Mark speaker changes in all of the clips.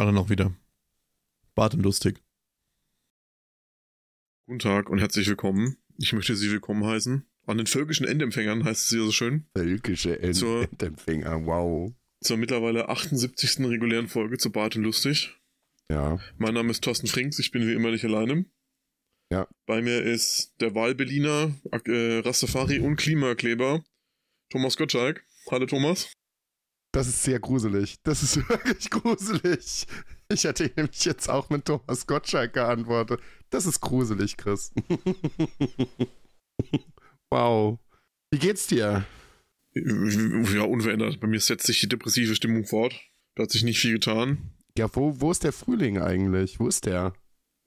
Speaker 1: Gerade noch wieder. Bart und lustig. Guten Tag und herzlich willkommen. Ich möchte Sie willkommen heißen. An den völkischen Endempfängern heißt es hier so schön.
Speaker 2: Völkische
Speaker 1: Zur-
Speaker 2: Endempfänger, wow.
Speaker 1: Zur mittlerweile 78. regulären Folge zu Bart und lustig.
Speaker 2: Ja,
Speaker 1: Mein Name ist Thorsten Frings, ich bin wie immer nicht alleine.
Speaker 2: Ja.
Speaker 1: Bei mir ist der Wahlberliner, äh, Rastafari und Klimakleber Thomas Gottschalk. Hallo Thomas.
Speaker 2: Das ist sehr gruselig. Das ist wirklich gruselig. Ich hätte nämlich jetzt auch mit Thomas Gottschalk geantwortet. Das ist gruselig, Chris. wow. Wie geht's dir?
Speaker 1: Ja, unverändert. Bei mir setzt sich die depressive Stimmung fort. Da hat sich nicht viel getan.
Speaker 2: Ja, wo, wo ist der Frühling eigentlich? Wo ist der?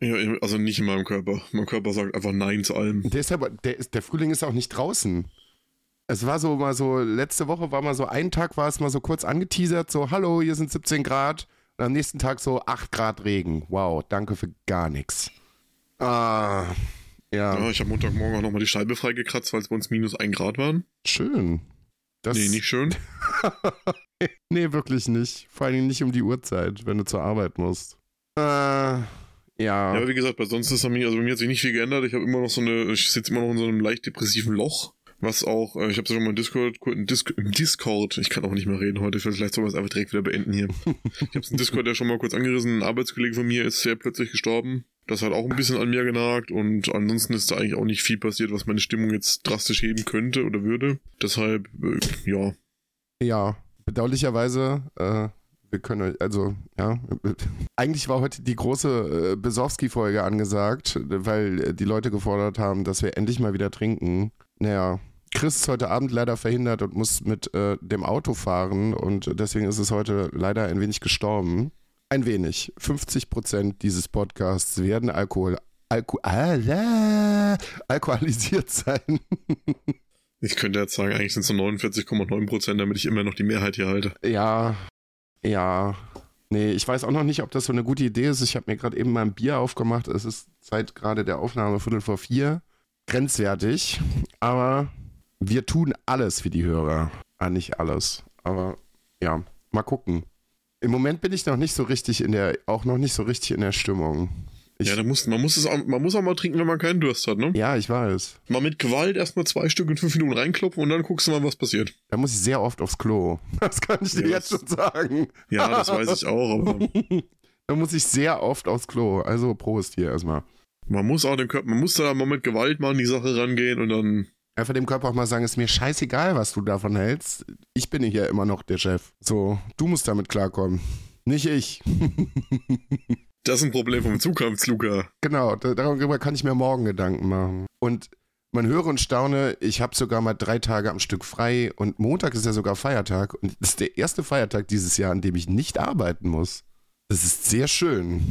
Speaker 1: Ja, also nicht in meinem Körper. Mein Körper sagt einfach Nein zu allem.
Speaker 2: Der ist aber, der, ist, der Frühling ist auch nicht draußen. Es war so mal so, letzte Woche war mal so, ein Tag war es mal so kurz angeteasert, so, hallo, hier sind 17 Grad. Und am nächsten Tag so 8 Grad Regen. Wow, danke für gar nichts. Ah, ja,
Speaker 1: Ja, ich habe Montagmorgen auch nochmal die Scheibe freigekratzt, weil es bei uns minus ein Grad waren.
Speaker 2: schön. Das,
Speaker 1: Nee, nicht schön.
Speaker 2: nee, wirklich nicht. Vor allem nicht um die Uhrzeit, wenn du zur Arbeit musst. Äh, ja.
Speaker 1: Ja, aber wie gesagt, bei sonst ist bei mir, also bei mir hat sich nicht viel geändert. Ich habe immer noch so eine, ich sitze immer noch in so einem leicht depressiven Loch. Was auch, äh, ich habe es schon mal im Discord, im Discord, ich kann auch nicht mehr reden heute, vielleicht soll man es einfach direkt wieder beenden hier. ich habe es im Discord ja schon mal kurz angerissen, ein Arbeitskollege von mir ist sehr plötzlich gestorben. Das hat auch ein bisschen an mir genagt und ansonsten ist da eigentlich auch nicht viel passiert, was meine Stimmung jetzt drastisch heben könnte oder würde. Deshalb, äh, ja,
Speaker 2: Ja, bedauerlicherweise, äh, wir können also, ja, eigentlich war heute die große äh, Besowski-Folge angesagt, weil äh, die Leute gefordert haben, dass wir endlich mal wieder trinken. Naja, Chris ist heute Abend leider verhindert und muss mit äh, dem Auto fahren und deswegen ist es heute leider ein wenig gestorben. Ein wenig. 50 Prozent dieses Podcasts werden Alkohol, Alko, ah, alkoholisiert sein.
Speaker 1: ich könnte jetzt sagen, eigentlich sind es so 49,9 Prozent, damit ich immer noch die Mehrheit hier halte.
Speaker 2: Ja, ja. Nee, ich weiß auch noch nicht, ob das so eine gute Idee ist. Ich habe mir gerade eben mal ein Bier aufgemacht. Es ist seit gerade der Aufnahme Viertel vor vier. Grenzwertig. Aber wir tun alles für die Hörer. Ah, nicht alles. Aber ja, mal gucken. Im Moment bin ich noch nicht so richtig in der, auch noch nicht so richtig in der Stimmung. Ich,
Speaker 1: ja, da muss, man, muss es auch, man muss auch mal trinken, wenn man keinen Durst hat, ne?
Speaker 2: ja, ich weiß.
Speaker 1: Mal mit Gewalt erstmal zwei Stück in fünf Minuten reinklopfen und dann guckst du mal, was passiert.
Speaker 2: Da muss ich sehr oft aufs Klo. Das kann ich dir
Speaker 1: Ja,
Speaker 2: jetzt
Speaker 1: das-
Speaker 2: schon sagen.
Speaker 1: Ja, das weiß ich auch, aber
Speaker 2: Da muss ich sehr oft aufs Klo. Also Prost hier erstmal.
Speaker 1: man muss auch den Körper, man muss da mal mit Gewalt mal an die Sache rangehen und dann,
Speaker 2: Einfach dem Körper auch mal sagen, ist mir scheißegal, was du davon hältst. Ich bin hier immer noch der Chef. So, du musst damit klarkommen. Nicht ich.
Speaker 1: das ist ein Problem vom Zukunft, Luca.
Speaker 2: genau, da- darüber kann ich mir morgen Gedanken machen. Und man höre und staune, ich habe sogar mal drei Tage am Stück frei und Montag ist ja sogar Feiertag und das ist der erste Feiertag dieses Jahr, an dem ich nicht arbeiten muss. Das ist sehr schön.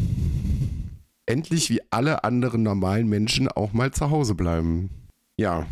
Speaker 2: Endlich wie alle anderen normalen Menschen auch mal zu Hause bleiben. Ja.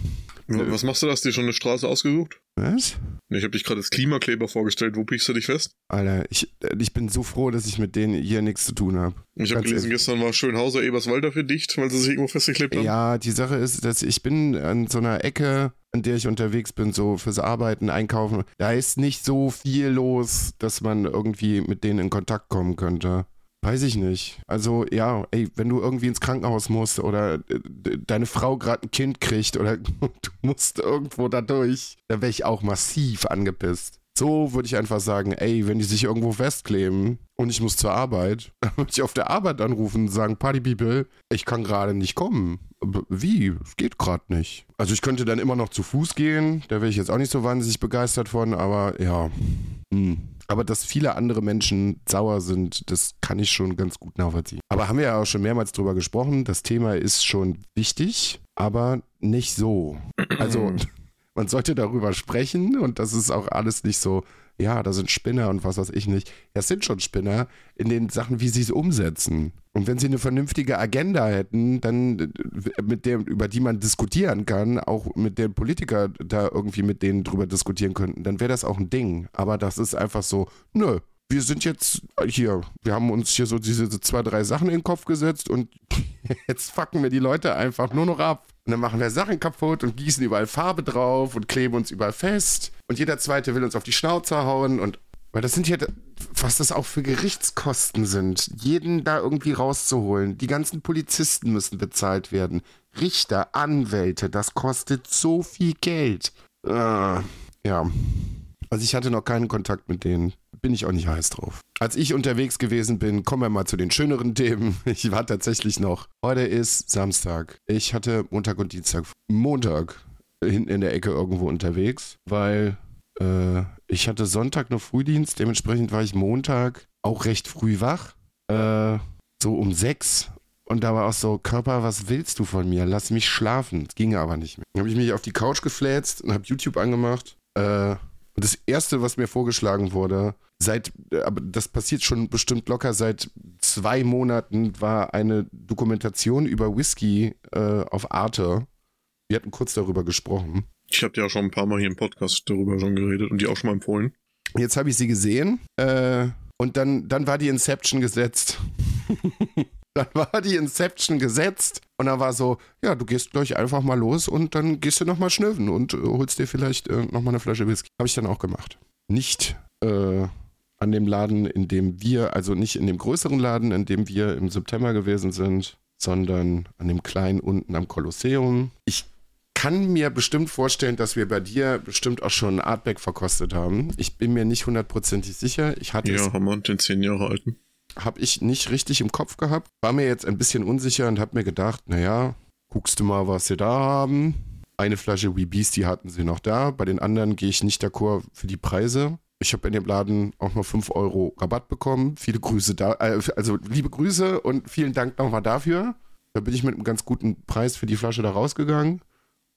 Speaker 1: Was machst du da? Hast du dir schon eine Straße ausgesucht?
Speaker 2: Was?
Speaker 1: Ich habe dich gerade als Klimakleber vorgestellt. Wo piekst du dich fest?
Speaker 2: Alter, ich, äh, ich bin so froh, dass ich mit denen hier nichts zu tun habe.
Speaker 1: Ich habe gelesen,
Speaker 2: ehrlich.
Speaker 1: gestern war Schönhauser Eberswalder für dicht, weil sie sich irgendwo festgeklebt haben.
Speaker 2: Ja, die Sache ist, dass ich bin an so einer Ecke, an der ich unterwegs bin, so fürs Arbeiten, Einkaufen. Da ist nicht so viel los, dass man irgendwie mit denen in Kontakt kommen könnte. Weiß ich nicht. Also ja, ey, wenn du irgendwie ins Krankenhaus musst oder äh, deine Frau gerade ein Kind kriegt oder du musst irgendwo da durch, dann wäre ich auch massiv angepisst. So würde ich einfach sagen, ey, wenn die sich irgendwo festkleben und ich muss zur Arbeit, dann würde ich auf der Arbeit anrufen und sagen, Party People, ich kann gerade nicht kommen. Wie? Es geht gerade nicht. Also ich könnte dann immer noch zu Fuß gehen, da wäre ich jetzt auch nicht so wahnsinnig begeistert von, aber ja. Hm. Aber dass viele andere Menschen sauer sind, das kann ich schon ganz gut nachvollziehen. Aber haben wir ja auch schon mehrmals drüber gesprochen, das Thema ist schon wichtig, aber nicht so. Also man sollte darüber sprechen und das ist auch alles nicht so, ja, da sind Spinner und was weiß ich nicht. Ja, es sind schon Spinner in den Sachen, wie sie es umsetzen. Und wenn sie eine vernünftige Agenda hätten, dann äh, mit der, über die man diskutieren kann, auch mit den Politiker da irgendwie mit denen drüber diskutieren könnten, dann wäre das auch ein Ding. Aber das ist einfach so, nö, wir sind jetzt hier, wir haben uns hier so diese zwei, drei Sachen in den Kopf gesetzt und jetzt fucken wir die Leute einfach nur noch ab. Und dann machen wir Sachen kaputt und gießen überall Farbe drauf und kleben uns überall fest. Und jeder Zweite will uns auf die Schnauze hauen und weil das sind ja, was das auch für Gerichtskosten sind, jeden da irgendwie rauszuholen. Die ganzen Polizisten müssen bezahlt werden. Richter, Anwälte, das kostet so viel Geld. Äh, ja. Also ich hatte noch keinen Kontakt mit denen. Bin ich auch nicht heiß drauf. Als ich unterwegs gewesen bin, kommen wir mal zu den schöneren Themen. Ich war tatsächlich noch. Heute ist Samstag. Ich hatte Montag und Dienstag. Montag hinten in der Ecke irgendwo unterwegs, weil äh, ich hatte Sonntag noch Frühdienst. Dementsprechend war ich Montag auch recht früh wach. Äh, so um sechs. Und da war auch so, Körper, was willst du von mir? Lass mich schlafen. Es ging aber nicht mehr. Dann habe ich mich auf die Couch gefläzt und habe YouTube angemacht. Äh, und das erste, was mir vorgeschlagen wurde, seit, aber das passiert schon bestimmt locker seit zwei Monaten, war eine Dokumentation über Whisky äh, auf Arte. Wir hatten kurz darüber gesprochen.
Speaker 1: Ich habe ja schon ein paar Mal hier im Podcast darüber schon geredet und die auch schon mal empfohlen.
Speaker 2: Jetzt habe ich sie gesehen äh, und dann, dann war die Inception gesetzt. dann war die Inception gesetzt und dann war so, ja, du gehst gleich einfach mal los und dann gehst du nochmal schnüffen und äh, holst dir vielleicht äh, nochmal eine Flasche Whisky. Habe ich dann auch gemacht. Nicht äh, an dem Laden, in dem wir, also nicht in dem größeren Laden, in dem wir im September gewesen sind, sondern an dem kleinen unten am Kolosseum. Ich kann mir bestimmt vorstellen, dass wir bei dir bestimmt auch schon Artback verkostet haben. Ich bin mir nicht hundertprozentig sicher. Ich hatte
Speaker 1: ja, haben wir den zehn Jahre alten
Speaker 2: habe ich nicht richtig im Kopf gehabt. War mir jetzt ein bisschen unsicher und habe mir gedacht, naja, guckst du mal, was sie da haben. Eine Flasche Wee Beastie hatten sie noch da. Bei den anderen gehe ich nicht d'accord für die Preise. Ich habe in dem Laden auch noch 5 Euro Rabatt bekommen. Viele Grüße da, äh, also liebe Grüße und vielen Dank nochmal dafür. Da bin ich mit einem ganz guten Preis für die Flasche da rausgegangen.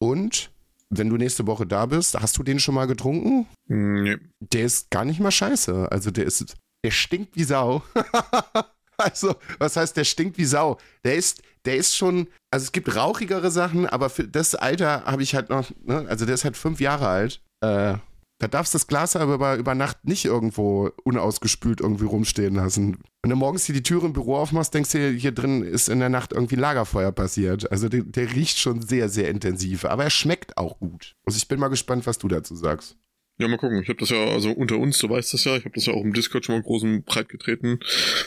Speaker 2: Und wenn du nächste Woche da bist, hast du den schon mal getrunken?
Speaker 1: Nee.
Speaker 2: Der ist gar nicht mal scheiße. Also der ist der stinkt wie Sau. also, was heißt, der stinkt wie Sau? Der ist, der ist schon, also es gibt rauchigere Sachen, aber für das Alter habe ich halt noch, ne, also der ist halt fünf Jahre alt. Äh, da darfst du das Glas aber über Nacht nicht irgendwo unausgespült irgendwie rumstehen lassen. Wenn du morgens hier die Türe im Büro aufmachst, denkst du, hier drin ist in der Nacht irgendwie Lagerfeuer passiert. Also der, der riecht schon sehr, sehr intensiv. Aber er schmeckt auch gut. Also ich bin mal gespannt, was du dazu sagst.
Speaker 1: Ja, mal gucken. Ich habe das ja, also unter uns, du weißt das ja, ich habe das ja auch im Discord schon mal groß und breit getreten.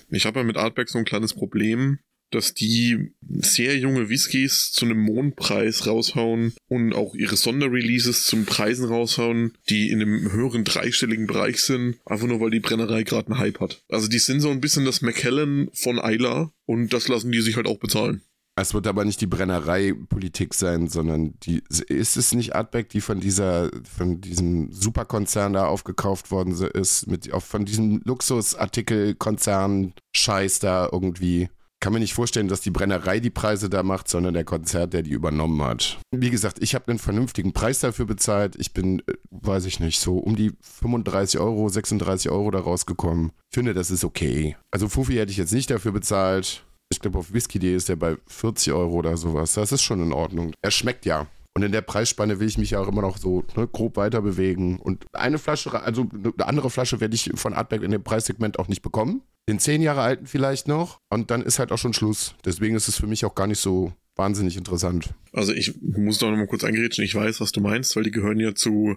Speaker 1: Ich habe ja mit Artback so ein kleines Problem, dass die sehr junge Whiskys zu einem Mondpreis raushauen und auch ihre Sonderreleases zum Preisen raushauen, die in einem höheren dreistelligen Bereich sind, einfach nur weil die Brennerei gerade einen Hype hat. Also die sind so ein bisschen das McKellen von Isla und das lassen die sich halt auch bezahlen.
Speaker 2: Es wird aber nicht die Brennerei-Politik sein, sondern die, ist es nicht Artback, die von dieser, von diesem Superkonzern da aufgekauft worden ist, mit, von diesem Luxusartikelkonzern Scheiß da irgendwie. Kann mir nicht vorstellen, dass die Brennerei die Preise da macht, sondern der Konzert, der die übernommen hat. Wie gesagt, ich habe einen vernünftigen Preis dafür bezahlt. Ich bin, äh, weiß ich nicht, so um die 35 Euro, 36 Euro da rausgekommen. Ich finde, das ist okay. Also Fufi hätte ich jetzt nicht dafür bezahlt ich glaube, auf Whisky.de ist der bei 40 Euro oder sowas. Das ist schon in Ordnung. Er schmeckt ja. Und in der Preisspanne will ich mich ja auch immer noch so ne, grob weiter bewegen. Und eine Flasche, also eine andere Flasche werde ich von Artback in dem Preissegment auch nicht bekommen. Den zehn Jahre alten vielleicht noch. Und dann ist halt auch schon Schluss. Deswegen ist es für mich auch gar nicht so wahnsinnig interessant.
Speaker 1: Also ich muss da noch mal kurz eingerätschen. Ich weiß, was du meinst, weil die gehören ja zu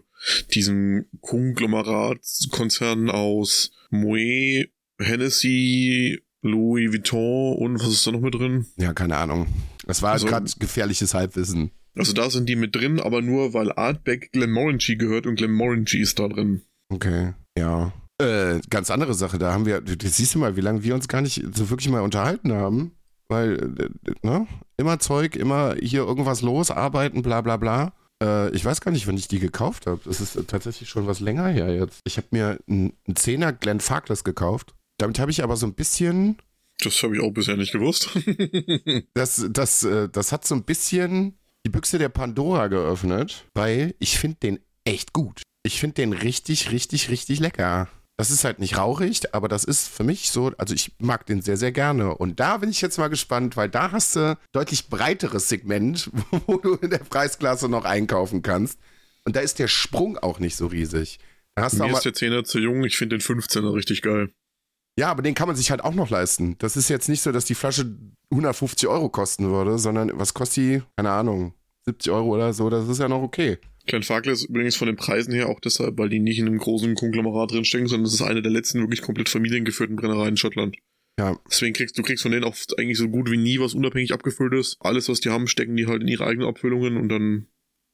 Speaker 1: diesem Konglomeratskonzern aus Moet, Hennessy, Louis Vuitton und was ist da noch mit drin?
Speaker 2: Ja, keine Ahnung. Das war also, gerade gefährliches Halbwissen.
Speaker 1: Also da sind die mit drin, aber nur weil Artback Glenmorangie gehört und Glenmorangie ist da drin.
Speaker 2: Okay, ja. Äh, ganz andere Sache, da haben wir, das siehst du mal, wie lange wir uns gar nicht so wirklich mal unterhalten haben. Weil, äh, ne? Immer Zeug, immer hier irgendwas los, arbeiten, bla bla bla. Äh, ich weiß gar nicht, wann ich die gekauft habe. Das ist tatsächlich schon was länger her jetzt. Ich habe mir einen Zehner Glenn Farkless gekauft. Damit habe ich aber so ein bisschen.
Speaker 1: Das habe ich auch bisher nicht gewusst.
Speaker 2: das, das, äh, das hat so ein bisschen die Büchse der Pandora geöffnet, weil ich finde den echt gut. Ich finde den richtig, richtig, richtig lecker. Das ist halt nicht rauchig, aber das ist für mich so, also ich mag den sehr, sehr gerne. Und da bin ich jetzt mal gespannt, weil da hast du deutlich breiteres Segment, wo du in der Preisklasse noch einkaufen kannst. Und da ist der Sprung auch nicht so riesig.
Speaker 1: Da hast Mir ist der 10er zu jung, ich finde den 15er richtig geil.
Speaker 2: Ja, aber den kann man sich halt auch noch leisten. Das ist jetzt nicht so, dass die Flasche 150 Euro kosten würde, sondern was kostet die? Keine Ahnung, 70 Euro oder so, das ist ja noch okay.
Speaker 1: Klein Fakel ist übrigens von den Preisen her auch deshalb, weil die nicht in einem großen Konglomerat drinstecken, sondern es ist eine der letzten wirklich komplett familiengeführten Brennereien in Schottland.
Speaker 2: Ja.
Speaker 1: Deswegen kriegst du kriegst von denen auch eigentlich so gut wie nie was unabhängig abgefüllt ist. Alles, was die haben, stecken die halt in ihre eigenen Abfüllungen und dann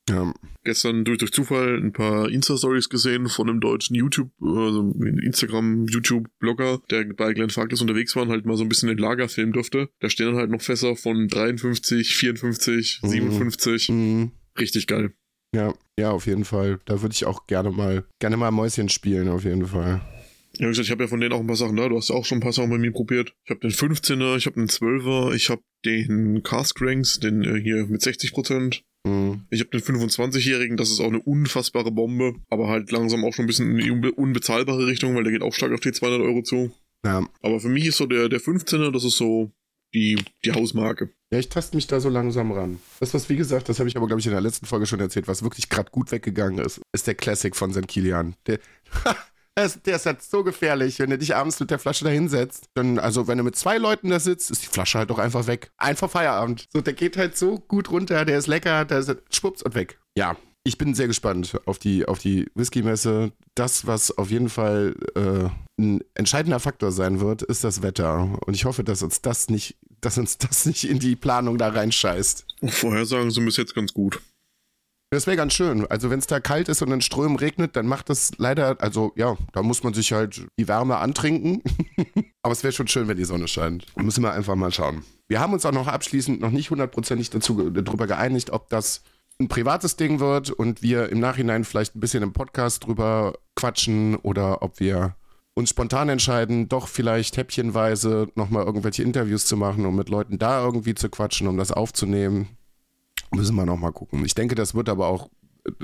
Speaker 2: Ja.
Speaker 1: gestern durch, durch Zufall ein paar Insta-Stories gesehen von einem deutschen YouTube, also Instagram, YouTube-Blogger, der bei Glenn Farkless unterwegs war und halt mal so ein bisschen den Lager filmen durfte. Da stehen dann halt noch Fässer von 53, 54,
Speaker 2: Mhm.
Speaker 1: 57.
Speaker 2: Mhm.
Speaker 1: Richtig geil.
Speaker 2: Ja, ja, auf jeden Fall. Da würde ich auch gerne mal, gerne mal Mäuschen spielen, auf jeden Fall.
Speaker 1: Ja, wie gesagt, ich habe ja von denen auch ein paar Sachen da. Du hast ja auch schon ein paar Sachen bei mir probiert. Ich habe den 15er, ich habe den 12er, ich habe den Cask Ranks, den äh, hier mit 60%.
Speaker 2: Mhm.
Speaker 1: Ich habe den 25-Jährigen, das ist auch eine unfassbare Bombe, aber halt langsam auch schon ein bisschen in die unbe unbezahlbare Richtung, weil der geht auch stark auf die 200 Euro zu.
Speaker 2: Ja.
Speaker 1: Aber für mich ist so der, der 15er, das ist so die, die Hausmarke.
Speaker 2: Ja, ich taste mich da so langsam ran. Das, was, wie gesagt, das habe ich aber, glaube ich, in der letzten Folge schon erzählt, was wirklich gerade gut weggegangen ist, ist der Classic von St. Kilian. Der, der, ist, halt so gefährlich, wenn du dich abends mit der Flasche da hinsetzt. Dann, also, wenn du mit zwei Leuten da sitzt, ist die Flasche halt doch einfach weg. Einfach Feierabend. So, der geht halt so gut runter, der ist lecker, der ist schwupps und weg. Ja. Ich bin sehr gespannt auf die, auf die Whisky-Messe. Das, was auf jeden Fall äh, ein entscheidender Faktor sein wird, ist das Wetter. Und ich hoffe, dass uns das nicht, dass uns das nicht in die Planung da reinscheißt.
Speaker 1: Vorhersagen sind bis jetzt ganz gut.
Speaker 2: Das wäre ganz schön. Also wenn es da kalt ist und in Strömen regnet, dann macht das leider, also ja, da muss man sich halt die Wärme antrinken. Aber es wäre schon schön, wenn die Sonne scheint. Müssen wir einfach mal schauen. Wir haben uns auch noch abschließend noch nicht hundertprozentig darüber geeinigt, ob das ein privates Ding wird und wir im Nachhinein vielleicht ein bisschen im Podcast drüber quatschen oder ob wir uns spontan entscheiden, doch vielleicht häppchenweise nochmal irgendwelche Interviews zu machen, um mit Leuten da irgendwie zu quatschen, um das aufzunehmen. Müssen wir nochmal gucken. Ich denke, das wird aber auch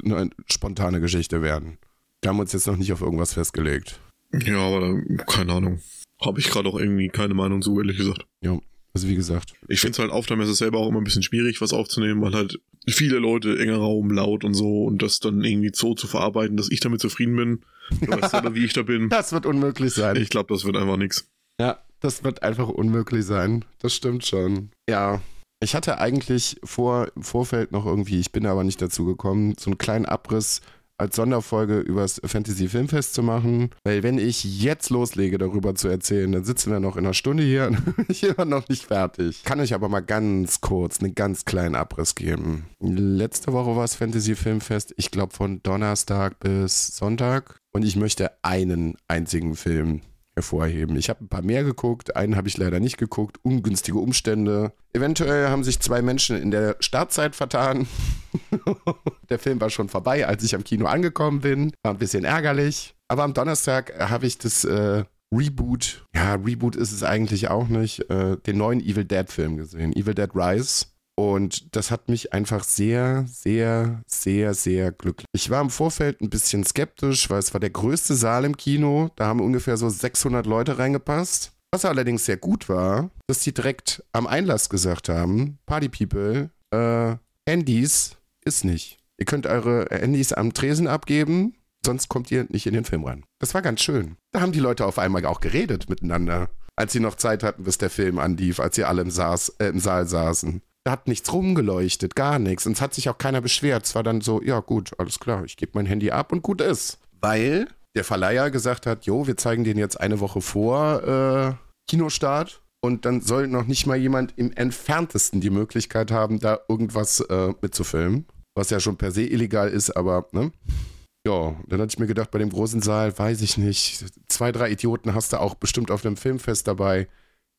Speaker 2: eine spontane Geschichte werden. Wir haben uns jetzt noch nicht auf irgendwas festgelegt.
Speaker 1: Ja, aber keine Ahnung. Habe ich gerade auch irgendwie keine Meinung zu, ehrlich gesagt.
Speaker 2: Ja, also wie gesagt.
Speaker 1: Ich finde es halt auf der Messe selber auch immer ein bisschen schwierig, was aufzunehmen, weil halt viele Leute, enger Raum, laut und so und das dann irgendwie so zu verarbeiten, dass ich damit zufrieden bin. Du weißt selber, wie ich da bin.
Speaker 2: Das wird unmöglich sein.
Speaker 1: Ich glaube, das wird einfach nix.
Speaker 2: Ja, das wird einfach unmöglich sein. Das stimmt schon. Ja. Ich hatte eigentlich vor, im Vorfeld noch irgendwie, ich bin aber nicht dazu gekommen, so einen kleinen Abriss als Sonderfolge übers Fantasy Filmfest zu machen. Weil wenn ich jetzt loslege, darüber zu erzählen, dann sitzen wir noch in einer Stunde hier und ich bin noch nicht fertig. Kann euch aber mal ganz kurz einen ganz kleinen Abriss geben. Letzte Woche war es Fantasy Filmfest, ich glaube von Donnerstag bis Sonntag. Und ich möchte einen einzigen Film hervorheben. Ich habe ein paar mehr geguckt, einen habe ich leider nicht geguckt, ungünstige Umstände. Eventuell haben sich zwei Menschen in der Startzeit vertan. der Film war schon vorbei, als ich am Kino angekommen bin. War ein bisschen ärgerlich. Aber am Donnerstag habe ich das äh, Reboot, ja, Reboot ist es eigentlich auch nicht, äh, den neuen Evil Dead Film gesehen. Evil Dead Rise. Und das hat mich einfach sehr, sehr, sehr, sehr glücklich. Ich war im Vorfeld ein bisschen skeptisch, weil es war der größte Saal im Kino. Da haben ungefähr so 600 Leute reingepasst. Was allerdings sehr gut war, dass die direkt am Einlass gesagt haben, Party People, äh, Handys ist nicht. Ihr könnt eure Handys am Tresen abgeben, sonst kommt ihr nicht in den Film rein. Das war ganz schön. Da haben die Leute auf einmal auch geredet miteinander, als sie noch Zeit hatten, bis der Film anlief, als sie alle im, Saß, äh, im Saal saßen. Da hat nichts rumgeleuchtet, gar nichts. Und es hat sich auch keiner beschwert. Es war dann so, ja gut, alles klar, ich gebe mein Handy ab und gut ist. Weil der Verleiher gesagt hat, jo, wir zeigen den jetzt eine Woche vor äh, Kinostart. Und dann soll noch nicht mal jemand im entferntesten die Möglichkeit haben, da irgendwas äh, mitzufilmen. Was ja schon per se illegal ist, aber, ne? Ja, dann hatte ich mir gedacht, bei dem großen Saal, weiß ich nicht, zwei, drei Idioten hast du auch bestimmt auf einem Filmfest dabei.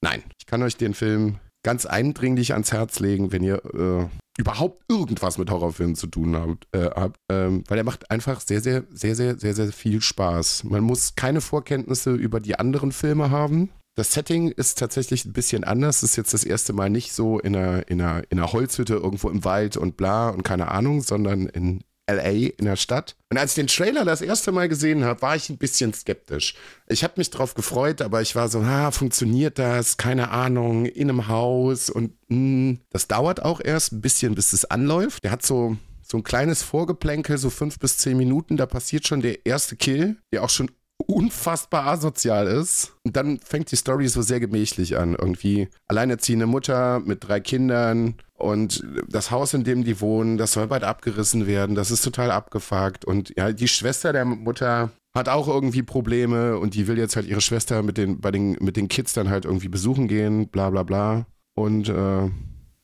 Speaker 2: Nein, ich kann euch den Film ganz eindringlich ans Herz legen, wenn ihr äh, überhaupt irgendwas mit Horrorfilmen zu tun habt, äh, habt ähm, weil er macht einfach sehr, sehr, sehr, sehr, sehr, sehr viel Spaß. Man muss keine Vorkenntnisse über die anderen Filme haben. Das Setting ist tatsächlich ein bisschen anders. Das ist jetzt das erste Mal nicht so in einer, in einer, in einer Holzhütte irgendwo im Wald und bla und keine Ahnung, sondern in LA, in der Stadt. Und als ich den Trailer das erste Mal gesehen habe, war ich ein bisschen skeptisch. Ich habe mich drauf gefreut, aber ich war so, ah, funktioniert das? Keine Ahnung, in einem Haus und mh. das dauert auch erst ein bisschen, bis es anläuft. Der hat so so ein kleines Vorgeplänkel, so fünf bis zehn Minuten, da passiert schon der erste Kill, der auch schon unfassbar asozial ist. Und dann fängt die Story so sehr gemächlich an. Irgendwie alleinerziehende Mutter mit drei Kindern und das Haus, in dem die wohnen, das soll bald abgerissen werden. Das ist total abgefuckt. Und ja, die Schwester der Mutter hat auch irgendwie Probleme und die will jetzt halt ihre Schwester mit den, bei den, mit den Kids dann halt irgendwie besuchen gehen, bla bla bla. Und äh,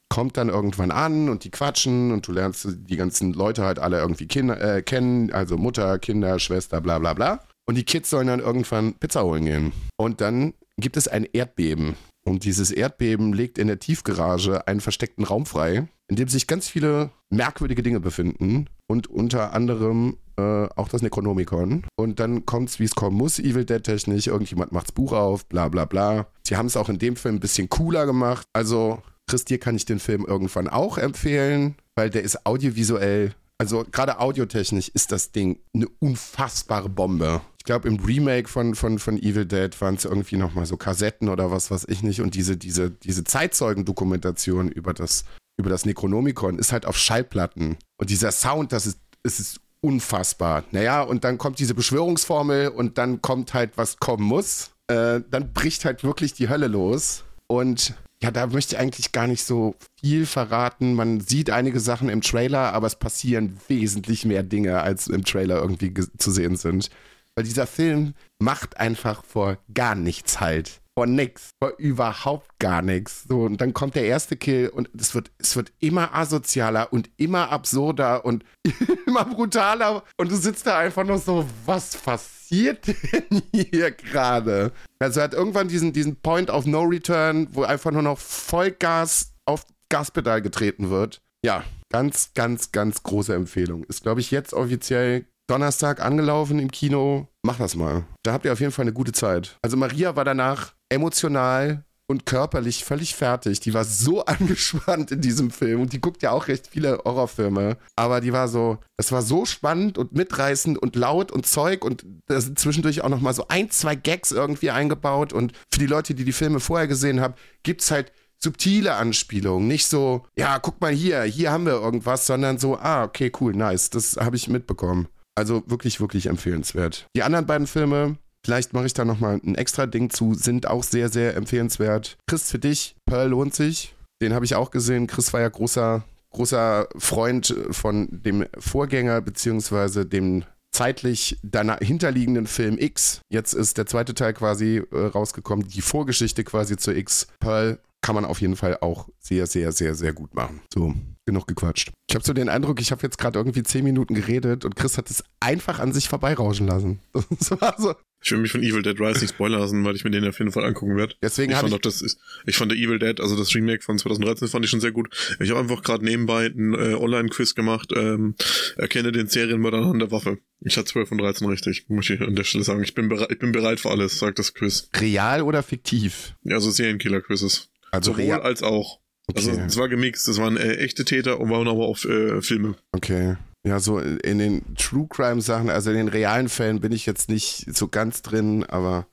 Speaker 2: kommt dann irgendwann an und die quatschen und du lernst die ganzen Leute halt alle irgendwie Kinder, äh, kennen, also Mutter, Kinder, Schwester, bla bla bla. Und die Kids sollen dann irgendwann Pizza holen gehen. Und dann gibt es ein Erdbeben. Und dieses Erdbeben legt in der Tiefgarage einen versteckten Raum frei, in dem sich ganz viele merkwürdige Dinge befinden. Und unter anderem äh, auch das Necronomicon. Und dann kommt es, wie es kommen muss, Evil Dead technisch. Irgendjemand macht's Buch auf, bla bla bla. Sie haben es auch in dem Film ein bisschen cooler gemacht. Also, Chris, dir kann ich den Film irgendwann auch empfehlen, weil der ist audiovisuell also gerade audiotechnisch ist das Ding eine unfassbare Bombe. Ich glaube, im Remake von, von, von Evil Dead waren es irgendwie nochmal so Kassetten oder was weiß ich nicht. Und diese, diese, diese Zeitzeugendokumentation über das, über das Necronomicon ist halt auf Schallplatten. Und dieser Sound, das ist, es ist unfassbar. Naja, und dann kommt diese Beschwörungsformel und dann kommt halt, was kommen muss. Äh, dann bricht halt wirklich die Hölle los. Und ja, da möchte ich eigentlich gar nicht so viel verraten. Man sieht einige Sachen im Trailer, aber es passieren wesentlich mehr Dinge, als im Trailer irgendwie zu sehen sind. Weil dieser Film macht einfach vor gar nichts halt. Vor nix. Vor überhaupt gar nichts. So, und dann kommt der erste Kill und es wird, es wird immer asozialer und immer absurder und immer brutaler. Und du sitzt da einfach nur so, was passiert denn hier gerade? Also hat irgendwann diesen, diesen Point of No Return, wo einfach nur noch Vollgas auf Gaspedal getreten wird. Ja, ganz, ganz, ganz große Empfehlung. Ist, glaube ich, jetzt offiziell Donnerstag angelaufen im Kino. Mach das mal. Da habt ihr auf jeden Fall eine gute Zeit. Also Maria war danach emotional und körperlich völlig fertig. Die war so angespannt in diesem Film und die guckt ja auch recht viele Horrorfilme. Aber die war so, das war so spannend und mitreißend und laut und Zeug und da sind zwischendurch auch nochmal so ein, zwei Gags irgendwie eingebaut. Und für die Leute, die die Filme vorher gesehen haben, gibt es halt subtile Anspielungen. Nicht so, ja, guck mal hier, hier haben wir irgendwas, sondern so, ah, okay, cool, nice, das habe ich mitbekommen. Also wirklich, wirklich empfehlenswert. Die anderen beiden Filme, Vielleicht mache ich da nochmal ein extra Ding zu, sind auch sehr, sehr empfehlenswert. Chris, für dich, Pearl lohnt sich. Den habe ich auch gesehen. Chris war ja großer, großer Freund von dem Vorgänger, beziehungsweise dem zeitlich danach hinterliegenden Film X. Jetzt ist der zweite Teil quasi äh, rausgekommen, die Vorgeschichte quasi zu X. Pearl kann man auf jeden Fall auch sehr, sehr, sehr, sehr gut machen. So, genug gequatscht. Ich habe so den Eindruck, ich habe jetzt gerade irgendwie zehn Minuten geredet und Chris hat es einfach an sich vorbeirauschen lassen. Das war so,
Speaker 1: ich will mich von Evil Dead Rise nicht spoilern lassen, weil ich mir den auf jeden Fall angucken werde.
Speaker 2: Deswegen
Speaker 1: ich fand
Speaker 2: ich
Speaker 1: auch das ist, ich fand der Evil Dead, also das Remake von 2013 fand ich schon sehr gut. Ich habe einfach gerade nebenbei ein äh, Online-Quiz gemacht, ähm, erkenne den Serienmörder an der Waffe. Ich hatte 12 von 13 richtig, muss ich an der Stelle sagen. Ich bin bereit, ich bin bereit für alles, sagt das Quiz.
Speaker 2: Real oder fiktiv?
Speaker 1: Ja, also Serienkiller-Quizzes.
Speaker 2: Also
Speaker 1: Sowohl
Speaker 2: real.
Speaker 1: als auch.
Speaker 2: Okay.
Speaker 1: Also es war gemixt, es waren äh, echte Täter und waren aber auch äh, Filme.
Speaker 2: Okay. Ja, so in den True Crime Sachen, also in den realen Fällen bin ich jetzt nicht so ganz drin, aber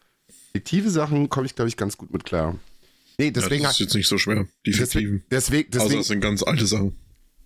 Speaker 2: fiktive Sachen komme ich, glaube ich, ganz gut mit klar. Nee, deswegen.
Speaker 1: ja, das ist jetzt nicht so schwer, die fiktiven.
Speaker 2: Deswegen, deswegen,
Speaker 1: also das sind ganz alte Sachen.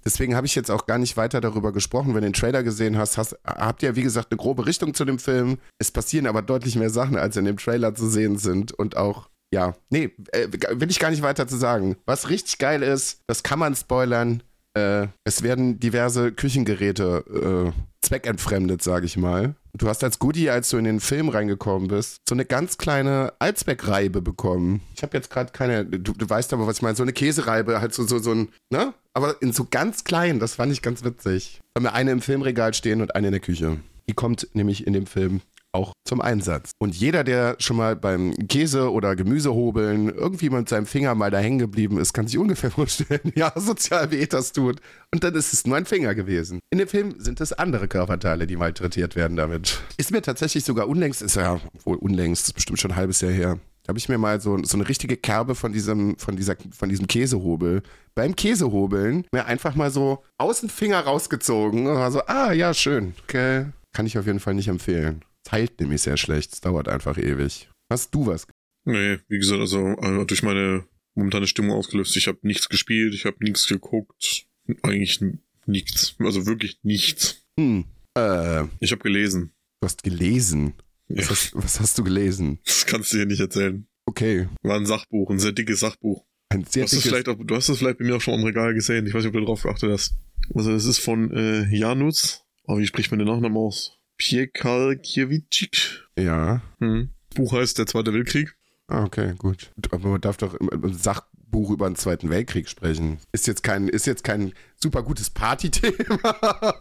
Speaker 2: Deswegen habe ich jetzt auch gar nicht weiter darüber gesprochen. Wenn du den Trailer gesehen hast, hast, habt ihr, wie gesagt, eine grobe Richtung zu dem Film. Es passieren aber deutlich mehr Sachen, als in dem Trailer zu sehen sind. Und auch, ja, nee, äh, will ich gar nicht weiter zu sagen. Was richtig geil ist, das kann man spoilern. Äh, es werden diverse Küchengeräte äh, zweckentfremdet, sage ich mal. Du hast als Goodie, als du in den Film reingekommen bist, so eine ganz kleine Allzweckreibe bekommen. Ich habe jetzt gerade keine, du, du weißt aber, was ich meine, so eine Käsereibe, halt so, so, so ein, ne? Aber in so ganz klein, das fand ich ganz witzig. Haben wir eine im Filmregal stehen und eine in der Küche. Die kommt nämlich in dem Film auch zum Einsatz. Und jeder, der schon mal beim Käse- oder Gemüsehobeln irgendwie mit seinem Finger mal da hängen geblieben ist, kann sich ungefähr vorstellen, ja, sozial wie das tut. Und dann ist es nur ein Finger gewesen. In dem Film sind es andere Körperteile, die malträtiert werden damit. Ist mir tatsächlich sogar unlängst, ist ja wohl unlängst, ist bestimmt schon ein halbes Jahr her. Habe ich mir mal so, so eine richtige Kerbe von diesem, von, dieser, von diesem Käsehobel beim Käsehobeln mir einfach mal so aus dem Finger rausgezogen und war so, ah ja, schön. Okay. Kann ich auf jeden Fall nicht empfehlen. Es heilt nämlich sehr schlecht. Es dauert einfach ewig. Hast du was?
Speaker 1: Nee, wie gesagt, also äh, durch meine momentane Stimmung ausgelöst. Ich habe nichts gespielt, ich habe nichts geguckt. Eigentlich nichts. Also wirklich nichts.
Speaker 2: Hm. Äh,
Speaker 1: Ich habe gelesen.
Speaker 2: du hast gelesen. Was,
Speaker 1: Ja.
Speaker 2: hast, was hast du gelesen?
Speaker 1: Das kannst du dir nicht erzählen.
Speaker 2: Okay.
Speaker 1: War ein Sachbuch, ein sehr dickes Sachbuch.
Speaker 2: Ein
Speaker 1: Du
Speaker 2: sehr
Speaker 1: hast, das
Speaker 2: dickes...
Speaker 1: vielleicht auch, du hast das vielleicht bei mir auch schon im Regal gesehen. Ich weiß nicht, ob du darauf geachtet hast. Also, das ist von äh, Janusz. Oh, wie spricht man den Nachnamen aus? Piekalkiewicz.
Speaker 2: Ja.
Speaker 1: Hm. Buch heißt Der Zweite Weltkrieg.
Speaker 2: Ah, okay, gut. Aber man darf doch im, Sachbuch über den Zweiten Weltkrieg sprechen. Ist jetzt kein, ist jetzt kein super gutes Partythema.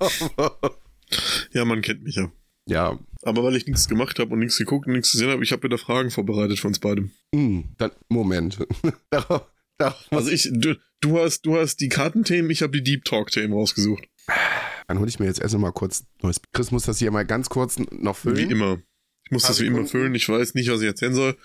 Speaker 1: Ja, man kennt mich ja.
Speaker 2: ja.
Speaker 1: Aber weil ich nichts gemacht habe und nichts geguckt und nichts gesehen habe, ich habe wieder Fragen vorbereitet für uns beide.
Speaker 2: Hm, dann, Moment. darauf, darauf,
Speaker 1: Also ich, du, du hast, du hast die Kartenthemen, ich habe die Deep Talk-Themen rausgesucht.
Speaker 2: Dann hole ich mir jetzt erst mal kurz neues. Chris muss das hier mal ganz kurz noch füllen.
Speaker 1: Wie immer. Ich muss das wie immer füllen. Ich weiß nicht, was ich erzählen soll.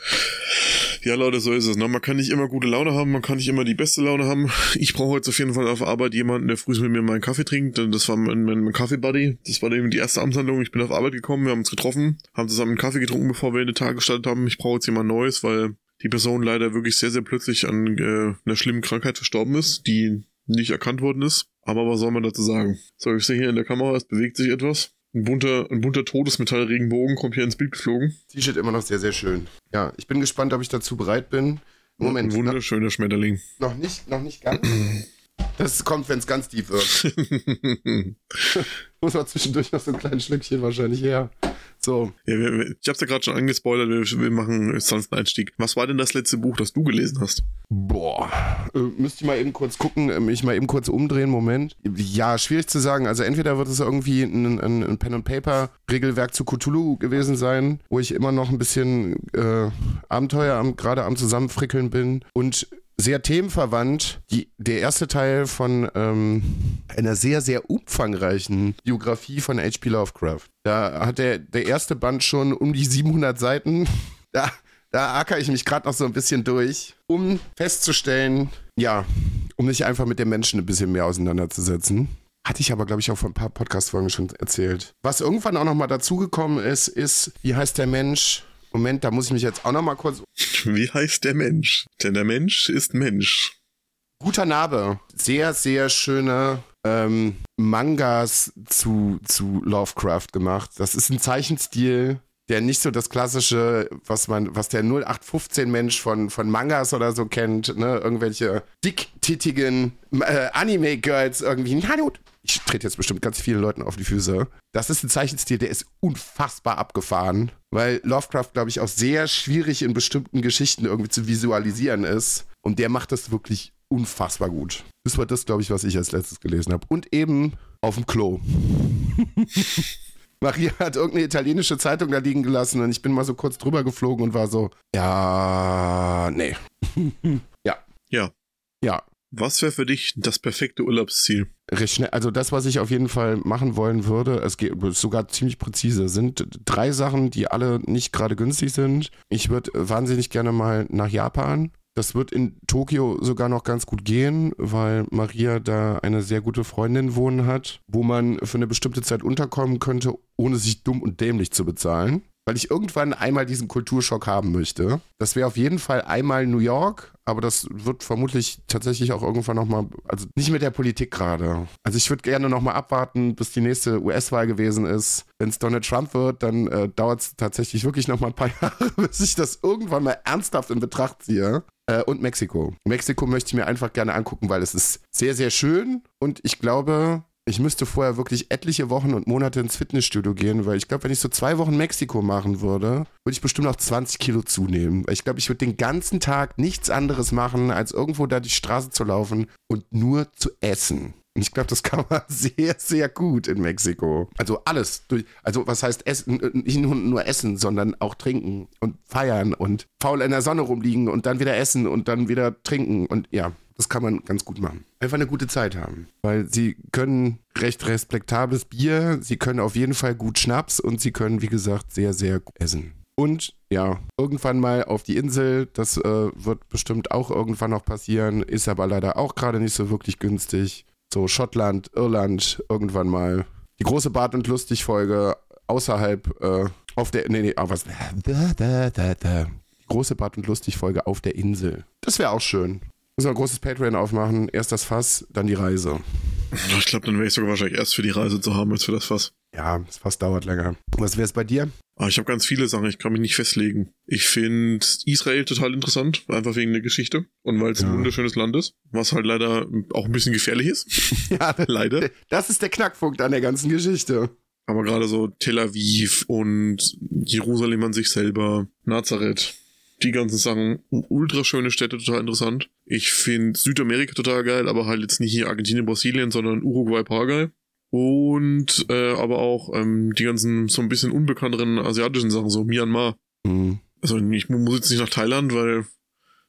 Speaker 1: Ja, Leute, so ist es. Ne? Man kann nicht immer gute Laune haben, man kann nicht immer die beste Laune haben. Ich brauche jetzt auf jeden Fall auf Arbeit jemanden, der früh mit mir meinen Kaffee trinkt. Das war mein, mein, mein Kaffee-Buddy. Das war eben die erste Amtshandlung. Ich bin auf Arbeit gekommen, wir haben uns getroffen, haben zusammen einen Kaffee getrunken, bevor wir in den Tag gestartet haben. Ich brauche jetzt jemand Neues, weil die Person leider wirklich sehr, sehr plötzlich an äh, einer schlimmen Krankheit verstorben ist, die nicht erkannt worden ist. Aber was soll man dazu sagen? So, ich sehe hier in der Kamera, es bewegt sich etwas. Ein bunter, ein bunter Todesmetallregenbogen kommt hier ins Bild geflogen.
Speaker 2: T-Shirt immer noch sehr, sehr schön. Ja, ich bin gespannt, ob ich dazu bereit bin. Moment,
Speaker 1: Ein wunderschöner Schmetterling.
Speaker 2: noch nicht, noch nicht ganz. Das kommt, wenn es ganz tief wird. Muss man zwischendurch noch so ein kleines Schlückchen wahrscheinlich her. So,
Speaker 1: Ja, wir, wir, ich hab's ja gerade schon angespoilert, wir, wir machen einen Einstieg. Was war denn das letzte Buch, das du gelesen hast?
Speaker 2: boah. Äh, müsste ich mal eben kurz gucken, äh, mich mal eben kurz umdrehen, Moment. Ja, schwierig zu sagen. Also entweder wird es irgendwie ein, ein, ein Pen-and-Paper-Regelwerk zu Cthulhu gewesen sein, wo ich immer noch ein bisschen äh, Abenteuer am, gerade am Zusammenfrickeln bin und sehr themenverwandt, die, der erste Teil von ähm, einer sehr, sehr umfangreichen Biografie von H.P. Lovecraft. Da hat der, der erste Band schon um die 700 Seiten. Da, da acker ich mich gerade noch so ein bisschen durch, um festzustellen, ja, um mich einfach mit dem Menschen ein bisschen mehr auseinanderzusetzen. Hatte ich aber, glaube ich, auch vor ein paar Podcast-Folgen schon erzählt. Was irgendwann auch nochmal dazugekommen ist, ist, wie heißt der Mensch? Moment, da muss ich mich jetzt auch nochmal kurz
Speaker 1: Wie heißt der Mensch? Denn der Mensch ist Mensch.
Speaker 2: Guter Name. Sehr, sehr schöne ähm, Mangas zu, zu Lovecraft gemacht. Das ist ein Zeichenstil, der nicht so das klassische, was man, was der 0815 Mensch von, von Mangas oder so kennt, ne? Irgendwelche dicktittigen äh, Anime-Girls irgendwie. Hallo. Ich trete jetzt bestimmt ganz vielen Leuten auf die Füße. Das ist ein Zeichenstil, der ist unfassbar abgefahren, weil Lovecraft, glaube ich, auch sehr schwierig in bestimmten Geschichten irgendwie zu visualisieren ist. Und der macht das wirklich unfassbar gut. Das war das, glaube ich, was ich als letztes gelesen habe. Und eben auf dem Klo. Maria hat irgendeine italienische Zeitung da liegen gelassen und ich bin mal so kurz drüber geflogen und war so, ja, nee. ja.
Speaker 1: Ja.
Speaker 2: Ja.
Speaker 1: Was wäre für dich das perfekte Urlaubsziel?
Speaker 2: Recht schnell. Also das, was ich auf jeden Fall machen wollen würde, es geht sogar ziemlich präzise, sind drei Sachen, die alle nicht gerade günstig sind. Ich würde wahnsinnig gerne mal nach Japan. Das wird in Tokio sogar noch ganz gut gehen, weil Maria da eine sehr gute Freundin wohnen hat, wo man für eine bestimmte Zeit unterkommen könnte, ohne sich dumm und dämlich zu bezahlen. Weil ich irgendwann einmal diesen Kulturschock haben möchte. Das wäre auf jeden Fall einmal New York, aber das wird vermutlich tatsächlich auch irgendwann nochmal, also nicht mit der Politik gerade. Also ich würde gerne nochmal abwarten, bis die nächste US-Wahl gewesen ist. Wenn es Donald Trump wird, dann äh, dauert es tatsächlich wirklich nochmal ein paar Jahre, bis ich das irgendwann mal ernsthaft in Betracht ziehe. Äh, und Mexiko. Mexiko möchte ich mir einfach gerne angucken, weil es ist sehr, sehr schön und ich glaube, ich müsste vorher wirklich etliche Wochen und Monate ins Fitnessstudio gehen, weil ich glaube, wenn ich so zwei Wochen Mexiko machen würde, würde ich bestimmt noch 20 Kilo zunehmen. Weil ich glaube, ich würde den ganzen Tag nichts anderes machen, als irgendwo da die Straße zu laufen und nur zu essen. Und ich glaube, das kann man sehr, sehr gut in Mexiko. Also alles. Durch, also was heißt essen? Nicht nur, nur essen, sondern auch trinken und feiern und faul in der Sonne rumliegen und dann wieder essen und dann wieder trinken. Und ja, das kann man ganz gut machen. Einfach eine gute Zeit haben. Weil sie können recht respektables Bier, sie können auf jeden Fall gut Schnaps und sie können, wie gesagt, sehr, sehr gut essen. Und ja, irgendwann mal auf die Insel, das äh, wird bestimmt auch irgendwann noch passieren, ist aber leider auch gerade nicht so wirklich günstig. So Schottland, Irland, irgendwann mal. Die große Bart und Lustig Folge außerhalb äh, auf der, nee, nee, ah, was, da, da, da, da. Die große Bart und Lustig Folge auf der Insel. Das wäre auch schön. Müssen wir ein großes Patreon aufmachen, erst das Fass, dann die Reise.
Speaker 1: Ich glaube, dann wäre ich sogar wahrscheinlich erst für die Reise zu haben als für das Fass.
Speaker 2: Ja, das Fass dauert länger. Was wäre es bei dir?
Speaker 1: Ah, ich habe ganz viele Sachen, ich kann mich nicht festlegen. Ich finde Israel total interessant, einfach wegen der Geschichte und weil es
Speaker 2: Ja.
Speaker 1: ein wunderschönes Land ist, was halt leider auch ein bisschen gefährlich ist.
Speaker 2: Ja,
Speaker 1: leider.
Speaker 2: das ist der Knackpunkt an der ganzen Geschichte.
Speaker 1: Aber gerade so Tel Aviv und Jerusalem an sich selber, Nazareth, die ganzen Sachen, ultra schöne Städte, total interessant. Ich finde Südamerika total geil, aber halt jetzt nicht hier Argentinien, Brasilien, sondern Uruguay, Paraguay. Und äh, aber auch ähm, die ganzen so ein bisschen unbekannteren asiatischen Sachen, so Myanmar.
Speaker 2: Hm.
Speaker 1: Also ich mu- muss jetzt nicht nach Thailand, weil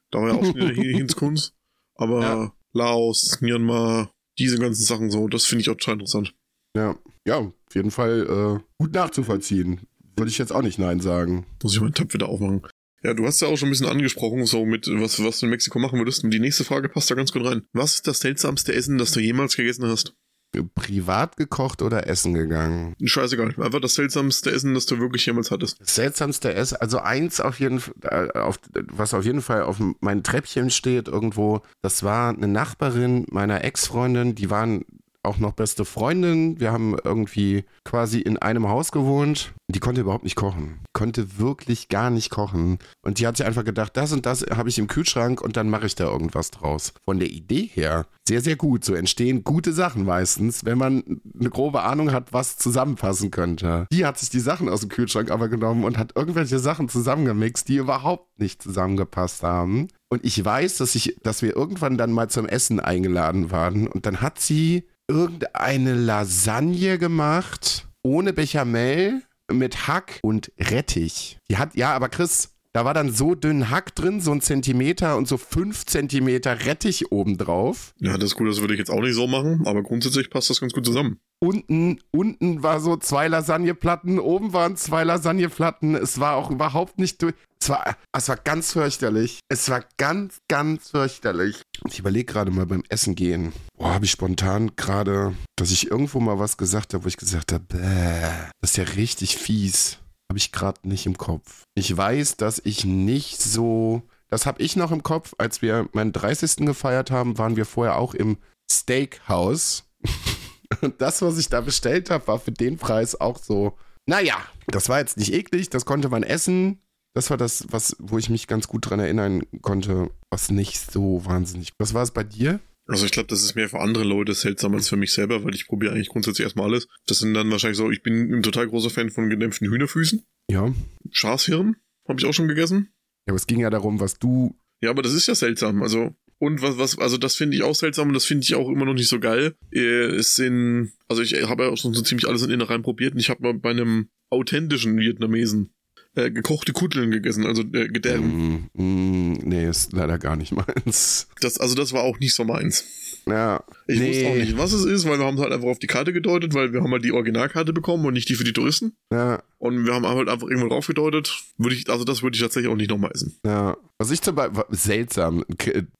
Speaker 1: da war ja auch schon wieder Hin- Hinskunst. Aber
Speaker 2: Ja.
Speaker 1: Laos, Myanmar, diese ganzen Sachen so, das finde ich auch total interessant.
Speaker 2: Ja, ja, auf jeden Fall äh, gut nachzuvollziehen. Würde ich jetzt auch nicht Nein sagen.
Speaker 1: Muss ich meinen Tab wieder aufmachen. Ja, du hast ja auch schon ein bisschen angesprochen, so mit was, was du in Mexiko machen würdest. Und die nächste Frage passt da ganz gut rein. Was ist das seltsamste Essen, das du jemals gegessen hast?
Speaker 2: Privat gekocht oder essen gegangen?
Speaker 1: Scheißegal. Einfach das seltsamste Essen, das du wirklich jemals hattest.
Speaker 2: Das seltsamste Essen, also eins auf jeden Fall, äh, auf, was auf jeden Fall auf meinem Treppchen steht irgendwo, das war eine Nachbarin meiner Ex-Freundin, die waren auch noch beste Freundin. Wir haben irgendwie quasi in einem Haus gewohnt. Die konnte überhaupt nicht kochen. Konnte wirklich gar nicht kochen. Und die hat sich einfach gedacht, das und das habe ich im Kühlschrank und dann mache ich da irgendwas draus. Von der Idee her sehr, sehr gut. So entstehen gute Sachen meistens, wenn man eine grobe Ahnung hat, was zusammenpassen könnte. Die hat sich die Sachen aus dem Kühlschrank aber genommen und hat irgendwelche Sachen zusammengemixt, die überhaupt nicht zusammengepasst haben. Und ich weiß, dass ich, dass wir irgendwann dann mal zum Essen eingeladen waren und dann hat sie irgendeine Lasagne gemacht ohne Bechamel mit Hack und Rettich. Die hat, ja, aber Chris, da war dann so dünn Hack drin, so ein Zentimeter und so fünf Zentimeter Rettich obendrauf.
Speaker 1: Ja, das ist gut, das würde ich jetzt auch nicht so machen, aber grundsätzlich passt das ganz gut zusammen.
Speaker 2: Unten, unten war so zwei Lasagneplatten, oben waren zwei Lasagneplatten. Es war auch überhaupt nicht durch. Es war, es war ganz fürchterlich. Es war ganz, ganz fürchterlich. Ich überlege gerade mal beim Essen gehen. Boah, habe ich spontan gerade, dass ich irgendwo mal was gesagt habe, wo ich gesagt habe, bäh, das ist ja richtig fies. Habe ich gerade nicht im Kopf. Ich weiß, dass ich nicht so. Das habe ich noch im Kopf. Als wir meinen 30. gefeiert haben, waren wir vorher auch im Steakhouse. Und das, was ich da bestellt habe, war für den Preis auch so. Naja, das war jetzt nicht eklig, das konnte man essen. Das war das, was, wo ich mich ganz gut dran erinnern konnte, was nicht so wahnsinnig. Was war es bei dir?
Speaker 1: Also ich glaube, das ist mehr für andere Leute seltsam als für mich selber, weil ich probiere eigentlich grundsätzlich erstmal alles. Das sind dann wahrscheinlich so, ich bin ein total großer Fan von gedämpften Hühnerfüßen.
Speaker 2: Ja.
Speaker 1: Schafshirn habe ich auch schon gegessen.
Speaker 2: Ja, aber es ging ja darum, was du.
Speaker 1: Ja, aber das ist ja seltsam. Also, und was, was, also das finde ich auch seltsam und das finde ich auch immer noch nicht so geil. Äh, Es sind, also ich habe ja auch schon so ziemlich alles in Innereien probiert und ich habe mal bei einem authentischen Vietnamesen äh, gekochte Kutteln gegessen, also äh, gedärmt.
Speaker 2: Mm, mm, nee, ist leider gar nicht meins.
Speaker 1: Das, also das war auch nicht so meins.
Speaker 2: Ja.
Speaker 1: Ich
Speaker 2: nee.
Speaker 1: wusste auch nicht, was es ist, weil wir haben halt einfach auf die Karte gedeutet, weil wir haben halt die Originalkarte bekommen und nicht die für die Touristen.
Speaker 2: Ja,
Speaker 1: Und wir haben halt einfach irgendwo drauf gedeutet. Würde ich, also das würde ich tatsächlich auch nicht nochmal essen.
Speaker 2: ja. Was ich zum Beispiel, seltsam,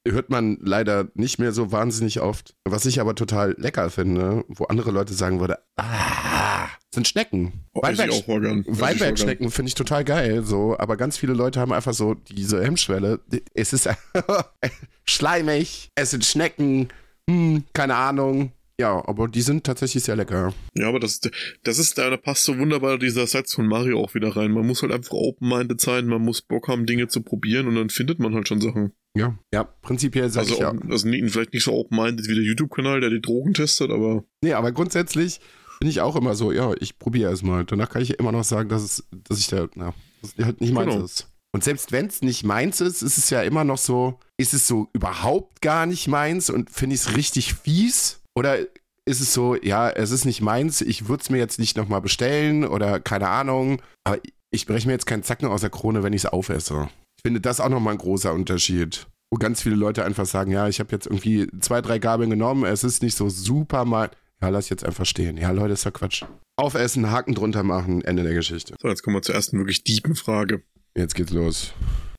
Speaker 2: hört man leider nicht mehr so wahnsinnig oft. Was ich aber total lecker finde, wo andere Leute sagen würde, ah, sind Schnecken.
Speaker 1: Oh.
Speaker 2: Weinbergschnecken finde ich total geil, so, aber ganz viele Leute haben einfach so diese Hemmschwelle. Es ist schleimig, es sind Schnecken, hm, keine Ahnung. Ja, aber die sind tatsächlich sehr lecker.
Speaker 1: Ja, aber das, das ist, da passt so wunderbar dieser Satz von Mario auch wieder rein. Man muss halt einfach open-minded sein, man muss Bock haben, Dinge zu probieren und dann findet man halt schon Sachen.
Speaker 2: Ja, ja, prinzipiell sage
Speaker 1: Also,
Speaker 2: ich ja.
Speaker 1: also nie- vielleicht nicht so open-minded wie der YouTube-Kanal, der die Drogen testet, aber
Speaker 2: Nee, aber grundsätzlich bin ich auch immer so, ja, ich probiere es mal. Danach kann ich immer noch sagen, dass, es, dass ich da, na, dass es halt nicht meins
Speaker 1: Genau.
Speaker 2: ist. Und selbst wenn es nicht meins ist, ist es ja immer noch so, ist es so überhaupt gar nicht meins und finde ich es richtig fies? Oder ist es so, ja, es ist nicht meins, ich würde es mir jetzt nicht nochmal bestellen oder keine Ahnung, aber ich breche mir jetzt keinen Zacken aus der Krone, wenn ich es aufesse. Ich finde das auch nochmal ein großer Unterschied. Wo ganz viele Leute einfach sagen, ja, ich habe jetzt irgendwie zwei, drei Gabeln genommen, es ist nicht so super mal. Ja, lass jetzt einfach stehen. Ja, Leute, ist ja Quatsch. Aufessen, Haken drunter machen, Ende der Geschichte.
Speaker 1: so, jetzt kommen wir zur ersten wirklich tiefen Frage.
Speaker 2: Jetzt geht's los.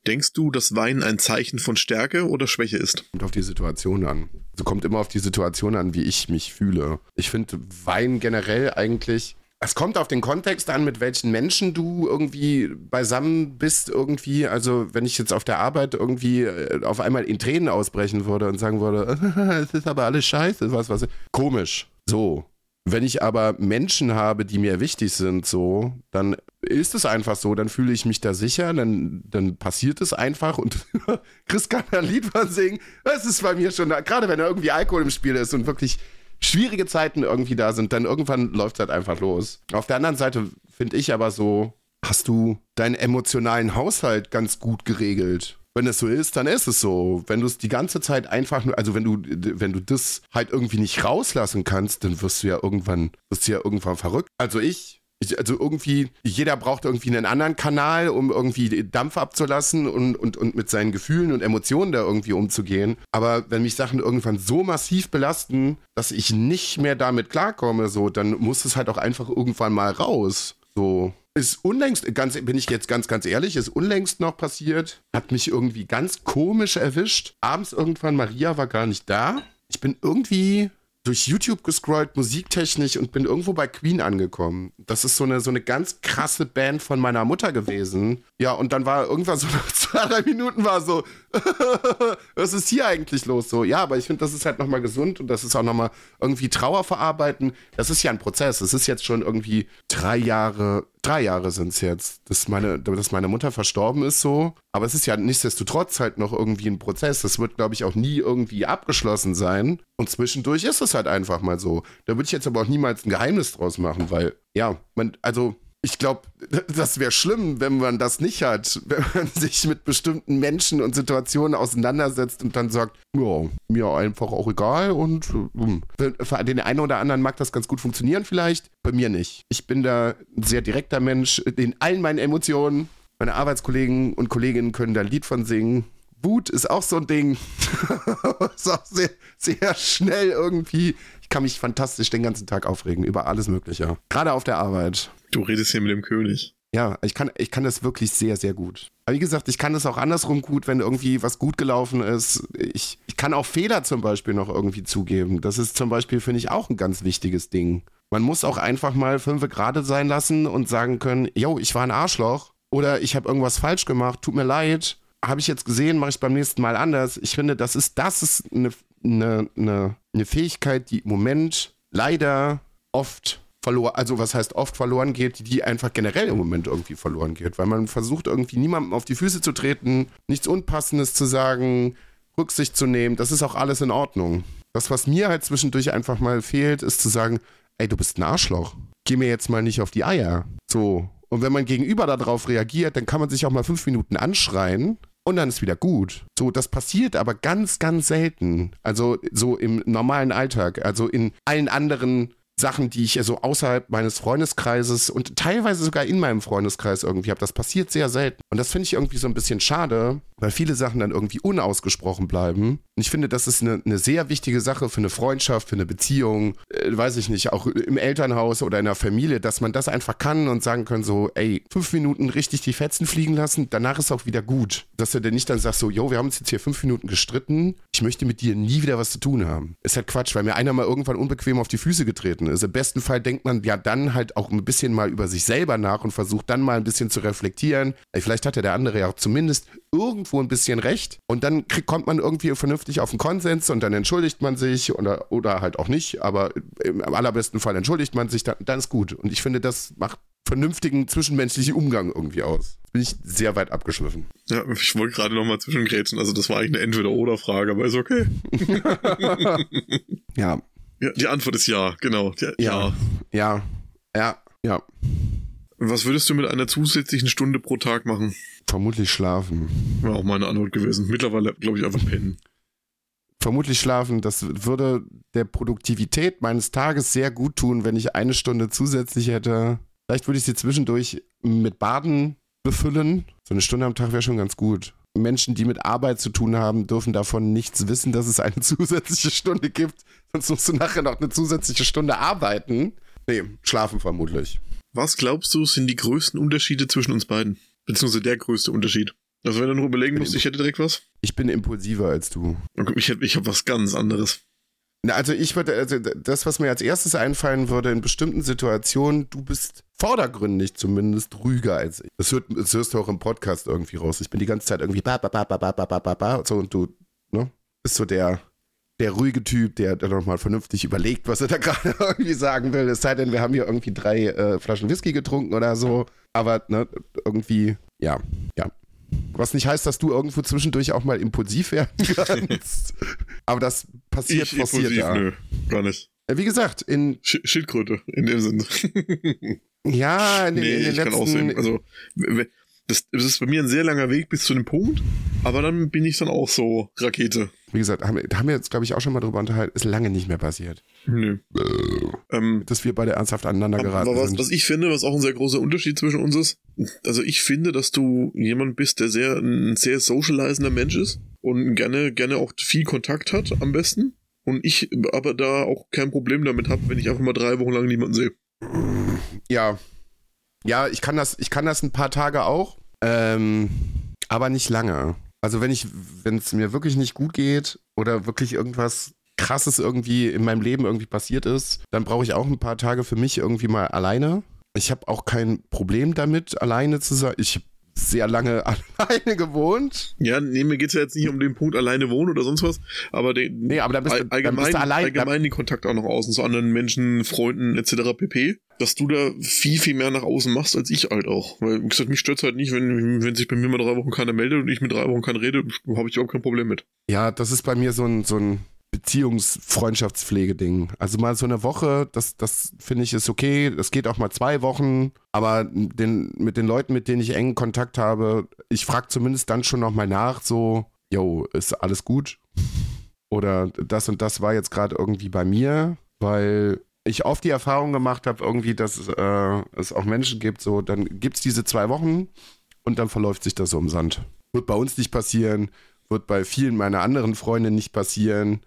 Speaker 1: Denkst du, dass Wein ein Zeichen von Stärke oder Schwäche ist?
Speaker 2: Kommt auf die Situation an. Also kommt immer auf die Situation an, wie ich mich fühle. Ich finde Wein generell eigentlich. Es kommt auf den Kontext an, mit welchen Menschen du irgendwie beisammen bist, irgendwie. Also, wenn ich jetzt auf der Arbeit irgendwie äh, auf einmal in Tränen ausbrechen würde und sagen würde, es ist aber alles scheiße, was, was. Komisch. So. Wenn ich aber Menschen habe, die mir wichtig sind, so, dann ist es einfach so, dann fühle ich mich da sicher, dann, dann passiert es einfach und Chris kann ein Lied von singen. Das ist bei mir schon, gerade wenn da irgendwie Alkohol im Spiel ist und wirklich schwierige Zeiten irgendwie da sind, dann irgendwann läuft es halt einfach los. Auf der anderen Seite finde ich aber so, hast du deinen emotionalen Haushalt ganz gut geregelt. Wenn es so ist, dann ist es so. Wenn du es die ganze Zeit einfach nur, also wenn du, wenn du das halt irgendwie nicht rauslassen kannst, dann wirst du ja irgendwann, wirst du ja irgendwann verrückt. Also ich, ich also irgendwie, jeder braucht irgendwie einen anderen Kanal, um irgendwie Dampf abzulassen und, und, und mit seinen Gefühlen und Emotionen da irgendwie umzugehen. Aber wenn mich Sachen irgendwann so massiv belasten, dass ich nicht mehr damit klarkomme, so, dann muss es halt auch einfach irgendwann mal raus. So ist unlängst, ganz, bin ich jetzt ganz, ganz ehrlich, ist unlängst noch passiert. Hat mich irgendwie ganz komisch erwischt. Abends irgendwann, Maria war gar nicht da. Ich bin irgendwie durch YouTube gescrollt, musiktechnisch und bin irgendwo bei Queen angekommen. Das ist so eine, so eine ganz krasse Band von meiner Mutter gewesen. Ja, und dann war irgendwann so nach zwei, drei Minuten war so, was ist hier eigentlich los? So, ja, aber ich finde, das ist halt nochmal gesund und das ist auch nochmal irgendwie Trauer verarbeiten. Das ist ja ein Prozess. Es ist jetzt schon irgendwie drei Jahre, drei Jahre sind es jetzt, dass meine, dass meine Mutter verstorben ist so. Aber es ist ja nichtsdestotrotz halt noch irgendwie ein Prozess. Das wird, glaube ich, auch nie irgendwie abgeschlossen sein. Und zwischendurch ist es halt einfach mal so. Da würde ich jetzt aber auch niemals ein Geheimnis draus machen, weil, ja, man, also ich glaube, das wäre schlimm, wenn man das nicht hat, wenn man sich mit bestimmten Menschen und Situationen auseinandersetzt und dann sagt, ja, mir einfach auch egal und um. für den einen oder anderen mag das ganz gut funktionieren vielleicht, bei mir nicht. Ich bin da ein sehr direkter Mensch in allen meinen Emotionen. Meine Arbeitskollegen und Kolleginnen können da ein Lied von singen. Wut ist auch so ein Ding. ist auch sehr, sehr schnell irgendwie. Ich kann mich fantastisch den ganzen Tag aufregen über alles Mögliche. Gerade auf der Arbeit.
Speaker 1: Du redest hier mit dem König.
Speaker 2: Ja, ich kann, ich kann das wirklich sehr, sehr gut. Aber wie gesagt, ich kann das auch andersrum gut, wenn irgendwie was gut gelaufen ist. Ich, ich kann auch Fehler zum Beispiel noch irgendwie zugeben. Das ist zum Beispiel, finde ich, auch ein ganz wichtiges Ding. Man muss auch einfach mal fünf gerade sein lassen und sagen können, yo, ich war ein Arschloch oder ich habe irgendwas falsch gemacht, tut mir leid. Habe ich jetzt gesehen, mache ich beim nächsten Mal anders. Ich finde, das ist, das ist eine, eine, eine, eine Fähigkeit, die im Moment leider oft verloren, also was heißt oft verloren geht, die einfach generell im Moment irgendwie verloren geht, weil man versucht irgendwie niemandem auf die Füße zu treten, nichts Unpassendes zu sagen, Rücksicht zu nehmen, das ist auch alles in Ordnung. Das, was mir halt zwischendurch einfach mal fehlt, ist zu sagen, ey, du bist ein Arschloch. Geh mir jetzt mal nicht auf die Eier. So. Und wenn man gegenüber darauf reagiert, dann kann man sich auch mal fünf Minuten anschreien und dann ist wieder gut. So, das passiert aber ganz, ganz selten. Also so im normalen Alltag, also in allen anderen Sachen, die ich so außerhalb meines Freundeskreises und teilweise sogar in meinem Freundeskreis irgendwie habe. Das passiert sehr selten. Und das finde ich irgendwie so ein bisschen schade, weil viele Sachen dann irgendwie unausgesprochen bleiben. Und ich finde, das ist eine, eine sehr wichtige Sache für eine Freundschaft, für eine Beziehung, äh, weiß ich nicht, auch im Elternhaus oder in der Familie, dass man das einfach kann und sagen kann so, ey, fünf Minuten richtig die Fetzen fliegen lassen, danach ist auch wieder gut. Dass du denn nicht dann sagst so, yo, wir haben uns jetzt hier fünf Minuten gestritten, ich möchte mit dir nie wieder was zu tun haben. Ist halt Quatsch, weil mir einer mal irgendwann unbequem auf die Füße getreten ist. Im besten Fall denkt man ja dann halt auch ein bisschen mal über sich selber nach und versucht dann mal ein bisschen zu reflektieren. Ey, vielleicht hat ja der andere ja auch zumindest irgendwo ein bisschen recht und dann krieg, kommt man irgendwie vernünftig auf einen Konsens und dann entschuldigt man sich oder, oder halt auch nicht, aber im allerbesten Fall entschuldigt man sich, dann, dann ist gut. Und ich finde, das macht vernünftigen zwischenmenschlichen Umgang irgendwie aus. Bin ich sehr weit abgeschliffen.
Speaker 1: Ja, ich wollte gerade nochmal zwischengrätschen, also das war eigentlich eine Entweder-Oder-Frage, aber ist okay.
Speaker 2: ja.
Speaker 1: ja. Die Antwort ist ja, genau. Ja,
Speaker 2: ja. Ja. Ja. ja.
Speaker 1: Was würdest du mit einer zusätzlichen Stunde pro Tag machen?
Speaker 2: Vermutlich schlafen.
Speaker 1: War auch meine Antwort gewesen. Mittlerweile glaube ich einfach pennen.
Speaker 2: Vermutlich schlafen. Das würde der Produktivität meines Tages sehr gut tun, wenn ich eine Stunde zusätzlich hätte. Vielleicht würde ich sie zwischendurch mit Baden befüllen. So eine Stunde am Tag wäre schon ganz gut. Menschen, die mit Arbeit zu tun haben, dürfen davon nichts wissen, dass es eine zusätzliche Stunde gibt. Sonst musst du nachher noch eine zusätzliche Stunde arbeiten. Nee, schlafen vermutlich.
Speaker 1: Was glaubst du, sind die größten Unterschiede zwischen uns beiden? Beziehungsweise der größte Unterschied. Also wenn du nur überlegen musst, ich hätte direkt was.
Speaker 2: Ich bin impulsiver als du.
Speaker 1: Ich, ich habe was ganz anderes.
Speaker 2: Also ich würde, also das, was mir als erstes einfallen würde, in bestimmten Situationen, du bist vordergründig zumindest ruhiger als ich. Das, hört, das hörst du auch im Podcast irgendwie raus. Ich bin die ganze Zeit irgendwie ba, ba, ba, ba, ba, ba, ba, ba, so und du, ne, bist so der, der ruhige Typ, der nochmal vernünftig überlegt, was er da gerade irgendwie sagen will. Es sei denn, wir haben hier irgendwie drei äh, Flaschen Whisky getrunken oder so. Aber ne, irgendwie, ja, ja. Was nicht heißt, dass du irgendwo zwischendurch auch mal impulsiv werden kannst. Aber das passiert
Speaker 1: Ich
Speaker 2: forciert
Speaker 1: impulsiv,
Speaker 2: ja.
Speaker 1: nö, gar nicht.
Speaker 2: Äh, Wie gesagt, in
Speaker 1: Sch Schildkröte, in dem Sinne.
Speaker 2: ja, in, den-
Speaker 1: nee,
Speaker 2: in den
Speaker 1: ich kann auch
Speaker 2: letzten
Speaker 1: sehen. Also, das, das ist bei mir ein sehr langer Weg bis zu dem Punkt, aber dann bin ich dann auch so Rakete.
Speaker 2: wie gesagt, haben, haben wir jetzt, glaube ich, auch schon mal drüber unterhalten, ist lange nicht mehr passiert.
Speaker 1: Nö. Ähm,
Speaker 2: Dass wir beide ernsthaft aneinander geraten
Speaker 1: aber was,
Speaker 2: sind.
Speaker 1: was ich finde, was auch ein sehr großer Unterschied zwischen uns ist, also ich finde, dass du jemand bist, der sehr ein sehr socializender Mensch ist und gerne gerne auch viel Kontakt hat am besten und ich aber da auch kein Problem damit habe, wenn ich einfach mal drei Wochen lang niemanden sehe.
Speaker 2: Ja. Ja, ich kann das, ich kann das ein paar Tage auch, ähm, aber nicht lange. Also wenn ich, wenn es mir wirklich nicht gut geht oder wirklich irgendwas krasses irgendwie in meinem Leben irgendwie passiert ist, dann brauche ich auch ein paar Tage für mich irgendwie mal alleine. Ich habe auch kein Problem damit, alleine zu sein. Ich sehr lange alleine gewohnt.
Speaker 1: Ja, nee, mir geht's ja jetzt nicht um den Punkt alleine wohnen oder sonst was, aber den,
Speaker 2: Nee, aber dann bist du,
Speaker 1: all-
Speaker 2: dann
Speaker 1: allgemein,
Speaker 2: bist du allein.
Speaker 1: allgemein den Kontakt auch nach außen zu anderen Menschen, Freunden etc. pp. Dass du da viel, viel mehr nach außen machst als ich halt auch. Weil, wie gesagt, mich stört's halt nicht, wenn, wenn sich bei mir mal drei Wochen keiner meldet und ich mit drei Wochen keiner rede, habe ich überhaupt kein Problem mit.
Speaker 2: Ja, das ist bei mir so ein, so ein Beziehungs-Freundschaftspflege-Ding. Also mal so eine Woche, das, das finde ich ist okay. Das geht auch mal zwei Wochen. Aber den, mit den Leuten, mit denen ich engen Kontakt habe, ich frage zumindest dann schon nochmal nach, so, yo, ist alles gut? Oder das und das war jetzt gerade irgendwie bei mir, weil ich oft die Erfahrung gemacht habe, irgendwie, dass äh, es auch Menschen gibt, so, dann gibt es diese zwei Wochen und dann verläuft sich das so im Sand. Wird bei uns nicht passieren, wird bei vielen meiner anderen Freunde nicht passieren,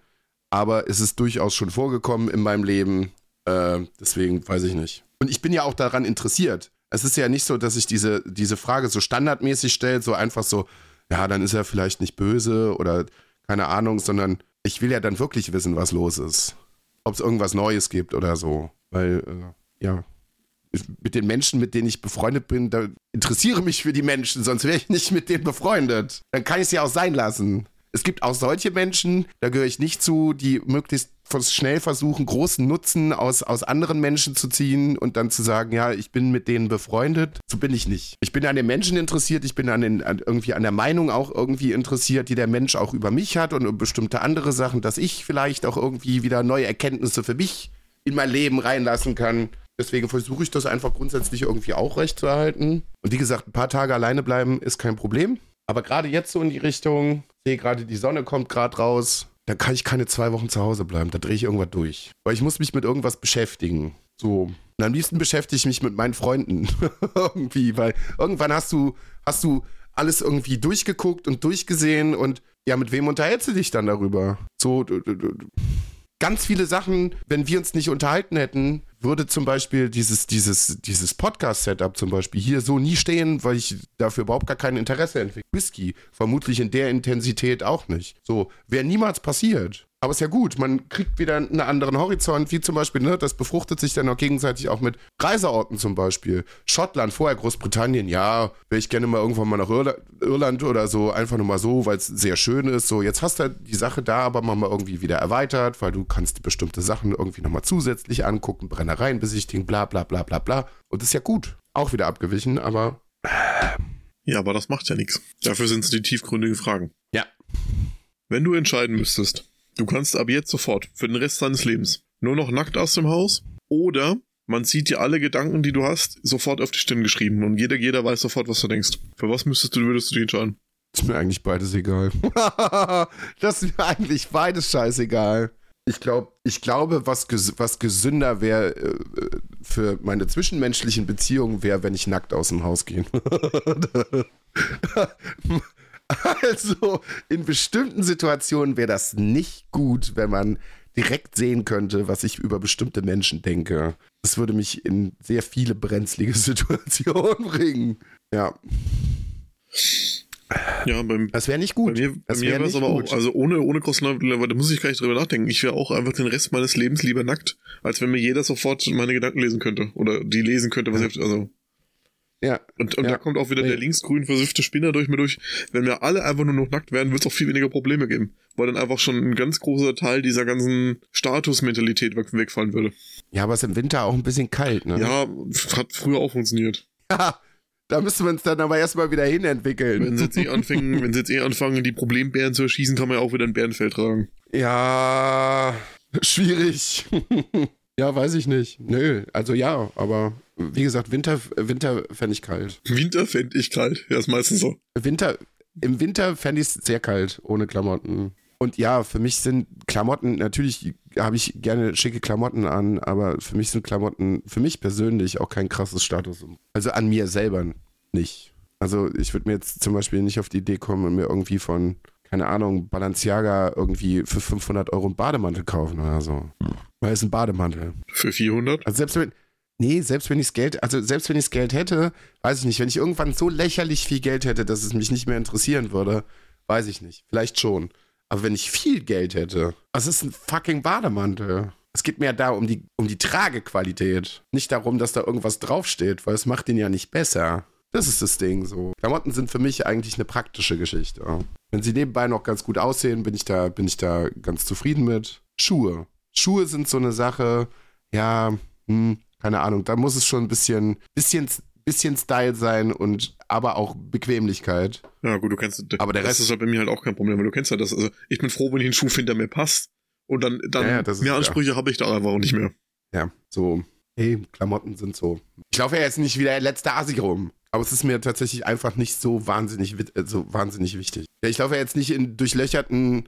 Speaker 2: aber es ist durchaus schon vorgekommen in meinem Leben. Äh, deswegen weiß ich nicht. Und ich bin ja auch daran interessiert. Es ist ja nicht so, dass ich diese, diese Frage so standardmäßig stelle, so einfach so, ja, dann ist er vielleicht nicht böse oder keine Ahnung, sondern ich will ja dann wirklich wissen, was los ist. Ob es irgendwas Neues gibt oder so. Weil, äh, ja, mit den Menschen, mit denen ich befreundet bin, da interessiere mich für die Menschen, sonst wäre ich nicht mit denen befreundet. Dann kann ich es ja auch sein lassen. Es gibt auch solche Menschen, da gehöre ich nicht zu, die möglichst schnell versuchen, großen Nutzen aus, aus anderen Menschen zu ziehen und dann zu sagen, ja, ich bin mit denen befreundet. So bin ich nicht. Ich bin an den Menschen interessiert, ich bin an den, an, irgendwie an der Meinung auch irgendwie interessiert, die der Mensch auch über mich hat und um bestimmte andere Sachen, dass ich vielleicht auch irgendwie wieder neue Erkenntnisse für mich in mein Leben reinlassen kann. Deswegen versuche ich das einfach grundsätzlich irgendwie auch recht zu erhalten. Und wie gesagt, ein paar Tage alleine bleiben ist kein Problem. Aber gerade jetzt so in die Richtung, sehe gerade die Sonne kommt gerade raus, da kann ich keine zwei Wochen zu Hause bleiben. Da drehe ich irgendwas durch. Weil ich muss mich mit irgendwas beschäftigen. So. Und am liebsten beschäftige ich mich mit meinen Freunden. irgendwie, weil irgendwann hast du, hast du alles irgendwie durchgeguckt und durchgesehen und ja, mit wem unterhältst du dich dann darüber? So, du, du, du, ganz viele Sachen, wenn wir uns nicht unterhalten hätten, würde zum Beispiel dieses, dieses, dieses Podcast-Setup zum Beispiel hier so nie stehen, weil ich dafür überhaupt gar kein Interesse entwickle. Whisky, vermutlich in der Intensität auch nicht. So, wäre niemals passiert. Aber ist ja gut, man kriegt wieder einen anderen Horizont, wie zum Beispiel, ne, das befruchtet sich dann auch gegenseitig auch mit Reiseorten zum Beispiel. Schottland, vorher Großbritannien, ja, wäre ich gerne mal irgendwann mal nach Irla Irland oder so, einfach nur mal so, weil es sehr schön ist. So, jetzt hast du die Sache da aber mal irgendwie wieder erweitert, weil du kannst bestimmte Sachen irgendwie nochmal zusätzlich angucken, Brennereien besichtigen, bla bla bla bla bla. Und ist ja gut. Auch wieder abgewichen, aber
Speaker 1: Ja, aber das macht ja nichts. Dafür sind es die tiefgründigen Fragen.
Speaker 2: ja.
Speaker 1: Wenn du entscheiden müsstest, du kannst ab jetzt sofort für den Rest deines Lebens nur noch nackt aus dem Haus oder man sieht dir alle Gedanken, die du hast, sofort auf die Stirn geschrieben und jeder, jeder weiß sofort, was du denkst. Für was müsstest du, würdest du dich entscheiden?
Speaker 2: Ist mir eigentlich beides egal. das ist mir eigentlich beides scheißegal. Ich, glaub, ich glaube, was, ges was gesünder wäre äh, für meine zwischenmenschlichen Beziehungen, wäre, wenn ich nackt aus dem Haus gehe. also, in bestimmten Situationen wäre das nicht gut, wenn man direkt sehen könnte, was ich über bestimmte Menschen denke. Das würde mich in sehr viele brenzlige Situationen bringen. Ja,
Speaker 1: Ja, beim,
Speaker 2: das wäre nicht
Speaker 1: bei
Speaker 2: gut.
Speaker 1: mir, bei
Speaker 2: das
Speaker 1: mir
Speaker 2: wäre
Speaker 1: wäre es
Speaker 2: nicht
Speaker 1: aber
Speaker 2: gut.
Speaker 1: auch, also ohne, ohne großen, da muss ich gar nicht drüber nachdenken. Ich wäre auch einfach den Rest meines Lebens lieber nackt, als wenn mir jeder sofort meine Gedanken lesen könnte. Oder die lesen könnte, was
Speaker 2: Ja.
Speaker 1: ich, also,
Speaker 2: Ja.
Speaker 1: Und, und
Speaker 2: Ja.
Speaker 1: da kommt auch wieder
Speaker 2: Nee.
Speaker 1: der linksgrün versiffte Spinner durch mir durch. Wenn wir alle einfach nur noch nackt wären, wird es auch viel weniger Probleme geben. Weil dann einfach schon ein ganz großer Teil dieser ganzen Statusmentalität weg- wegfallen würde.
Speaker 2: Ja, aber es ist im Winter auch ein bisschen kalt, ne?
Speaker 1: Ja, hat früher auch funktioniert.
Speaker 2: da müssen wir uns dann aber erstmal wieder hinentwickeln.
Speaker 1: Wenn sie jetzt eh anfangen, wenn sie jetzt eh anfangen, die Problembären zu erschießen, kann man ja auch wieder ein Bärenfell tragen.
Speaker 2: Ja, schwierig. ja, weiß ich nicht. Nö, also ja, aber wie gesagt, Winter, Winter fände ich kalt.
Speaker 1: Winter fände ich kalt. Ja, ist meistens so.
Speaker 2: Winter, im Winter fände ich es sehr kalt, ohne Klamotten. Und ja, für mich sind Klamotten, natürlich habe ich gerne schicke Klamotten an, aber für mich sind Klamotten, für mich persönlich auch kein krasses Status. Also an mir selber nicht. Also ich würde mir jetzt zum Beispiel nicht auf die Idee kommen und mir irgendwie von, keine Ahnung, Balenciaga irgendwie für 500 Euro einen Bademantel kaufen oder so. Weil es ein Bademantel.
Speaker 1: Für 400?
Speaker 2: Also selbst wenn, nee, selbst wenn ich Geld, also selbst wenn ich Geld hätte, weiß ich nicht, wenn ich irgendwann so lächerlich viel Geld hätte, dass es mich nicht mehr interessieren würde, weiß ich nicht. Vielleicht schon. Aber wenn ich viel Geld hätte, was ist ein fucking Bademantel? Es geht mir da um die, um die Tragequalität. Nicht darum, dass da irgendwas draufsteht, weil es macht den ja nicht besser. Das ist das Ding so. Klamotten sind für mich eigentlich eine praktische Geschichte. Wenn sie nebenbei noch ganz gut aussehen, bin ich da, bin ich da ganz zufrieden mit. Schuhe. Schuhe sind so eine Sache, ja, hm, keine Ahnung, da muss es schon ein bisschen, bisschen, bisschen Style sein und aber auch Bequemlichkeit.
Speaker 1: Ja, gut, du kennst
Speaker 2: Aber der
Speaker 1: das
Speaker 2: Rest-
Speaker 1: ist halt bei mir halt auch kein Problem, weil du kennst ja das. Also ich bin froh, wenn ich einen Schuh finde, der mir passt. Und dann, dann
Speaker 2: Ja, ja, das ist
Speaker 1: mehr. Ansprüche habe ich da einfach auch nicht mehr.
Speaker 2: Ja, so, hey, Klamotten sind so. Ich laufe ja jetzt nicht wie der letzte Asi rum. Aber es ist mir tatsächlich einfach nicht so wahnsinnig, äh, so wahnsinnig wichtig. Ja, ich laufe ja jetzt nicht in durchlöcherten,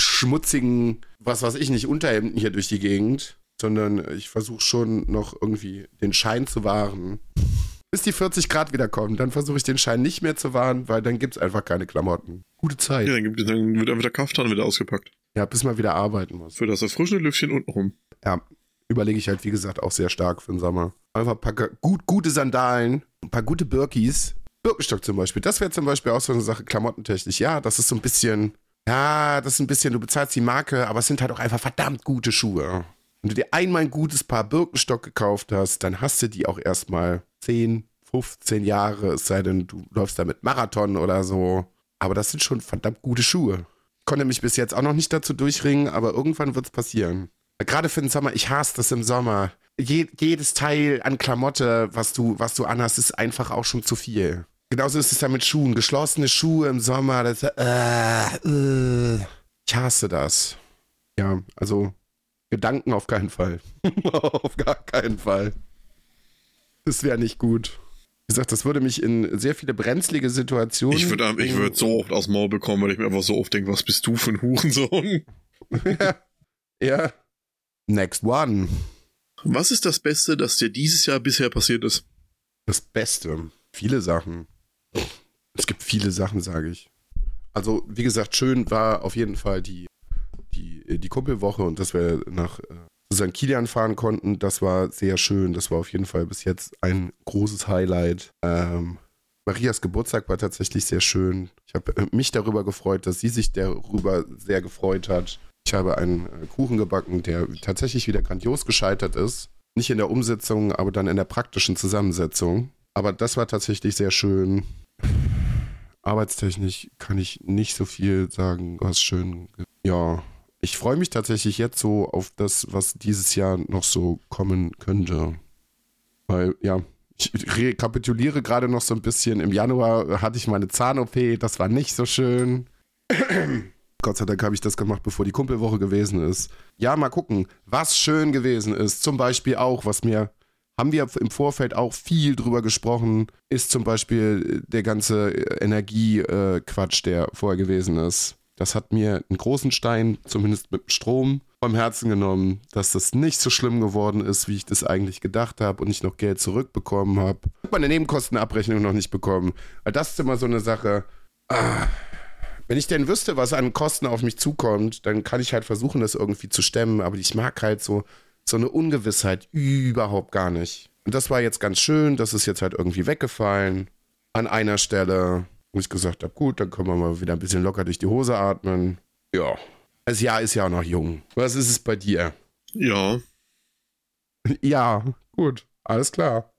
Speaker 2: schmutzigen, was weiß ich nicht, Unterhemden hier durch die Gegend, sondern ich versuche schon noch irgendwie den Schein zu wahren. Bis die 40 Grad wieder kommen, dann versuche ich den Schein nicht mehr zu wahren, weil dann gibt es einfach keine Klamotten. Gute Zeit.
Speaker 1: Ja, dann, gibt, dann wird einfach der Kaftan wieder ausgepackt.
Speaker 2: Ja, bis man wieder arbeiten muss.
Speaker 1: Für das erfrischende Lüftchen untenrum.
Speaker 2: Ja, überlege ich halt, wie gesagt, auch sehr stark für den Sommer. Einfach ein paar gut, gute Sandalen, ein paar gute Birkis. Birkenstock zum Beispiel. Das wäre zum Beispiel auch so eine Sache, klamottentechnisch. Ja, das ist so ein bisschen, ja, das ist ein bisschen, du bezahlst die Marke, aber es sind halt auch einfach verdammt gute Schuhe. Wenn du dir einmal ein gutes Paar Birkenstock gekauft hast, dann hast du die auch erstmal 10, 15 Jahre, es sei denn, du läufst damit Marathon oder so. Aber das sind schon verdammt gute Schuhe. Konnte mich bis jetzt auch noch nicht dazu durchringen, aber irgendwann wird es passieren. Gerade für den Sommer, ich hasse das im Sommer. Je, jedes Teil an Klamotte, was du, was du anhast, ist einfach auch schon zu viel. Genauso ist es da mit Schuhen. Geschlossene Schuhe im Sommer, das, äh, äh, ich hasse das. Ja, also Gedanken auf keinen Fall. auf gar keinen Fall. Das wäre nicht gut. Wie gesagt, das würde mich in sehr viele brenzlige Situationen.
Speaker 1: Ich würde ich würd so oft aus dem Maul bekommen, weil ich mir einfach so oft denke, was bist du für ein Hurensohn?
Speaker 2: ja. Next one.
Speaker 1: Was ist das Beste, das dir dieses Jahr bisher passiert ist?
Speaker 2: Das Beste. Viele Sachen. Es gibt viele Sachen, sage ich. Also, wie gesagt, schön war auf jeden Fall die, die, die Kumpelwoche und dass wir nach äh, St. Kilian fahren konnten. Das war sehr schön. Das war auf jeden Fall bis jetzt ein großes Highlight. Ähm, Marias Geburtstag war tatsächlich sehr schön. Ich habe äh, mich darüber gefreut, dass sie sich darüber sehr gefreut hat. Ich habe einen äh, Kuchen gebacken, der tatsächlich wieder grandios gescheitert ist. Nicht in der Umsetzung, aber dann in der praktischen Zusammensetzung. Aber das war tatsächlich sehr schön. Arbeitstechnisch kann ich nicht so viel sagen, was schön. Ja, ich freue mich tatsächlich jetzt so auf das, was dieses Jahr noch so kommen könnte. Weil, ja, ich rekapituliere gerade noch so ein bisschen. Im Januar hatte ich meine Zahn-OP, das war nicht so schön. Gott sei Dank habe ich das gemacht, bevor die Kumpelwoche gewesen ist. Ja, mal gucken, was schön gewesen ist. Zum Beispiel auch, was mir, haben wir im Vorfeld auch viel drüber gesprochen, ist zum Beispiel der ganze Energiequatsch, der vorher gewesen ist. Das hat mir einen großen Stein, zumindest mit Strom, vom Herzen genommen, dass das nicht so schlimm geworden ist, wie ich das eigentlich gedacht habe und ich noch Geld zurückbekommen habe. Meine Nebenkostenabrechnung noch nicht bekommen. Weil das ist immer so eine Sache. Ah, wenn ich denn wüsste, was an Kosten auf mich zukommt, dann kann ich halt versuchen, das irgendwie zu stemmen. Aber ich mag halt so, so eine Ungewissheit überhaupt gar nicht. Und das war jetzt ganz schön. Das ist jetzt halt irgendwie weggefallen. An einer Stelle, wo ich gesagt habe, gut, dann können wir mal wieder ein bisschen locker durch die Hose atmen. Ja. Das Jahr ist ja auch noch jung. Was ist es bei dir?
Speaker 1: Ja,
Speaker 2: Ja, gut. Alles klar.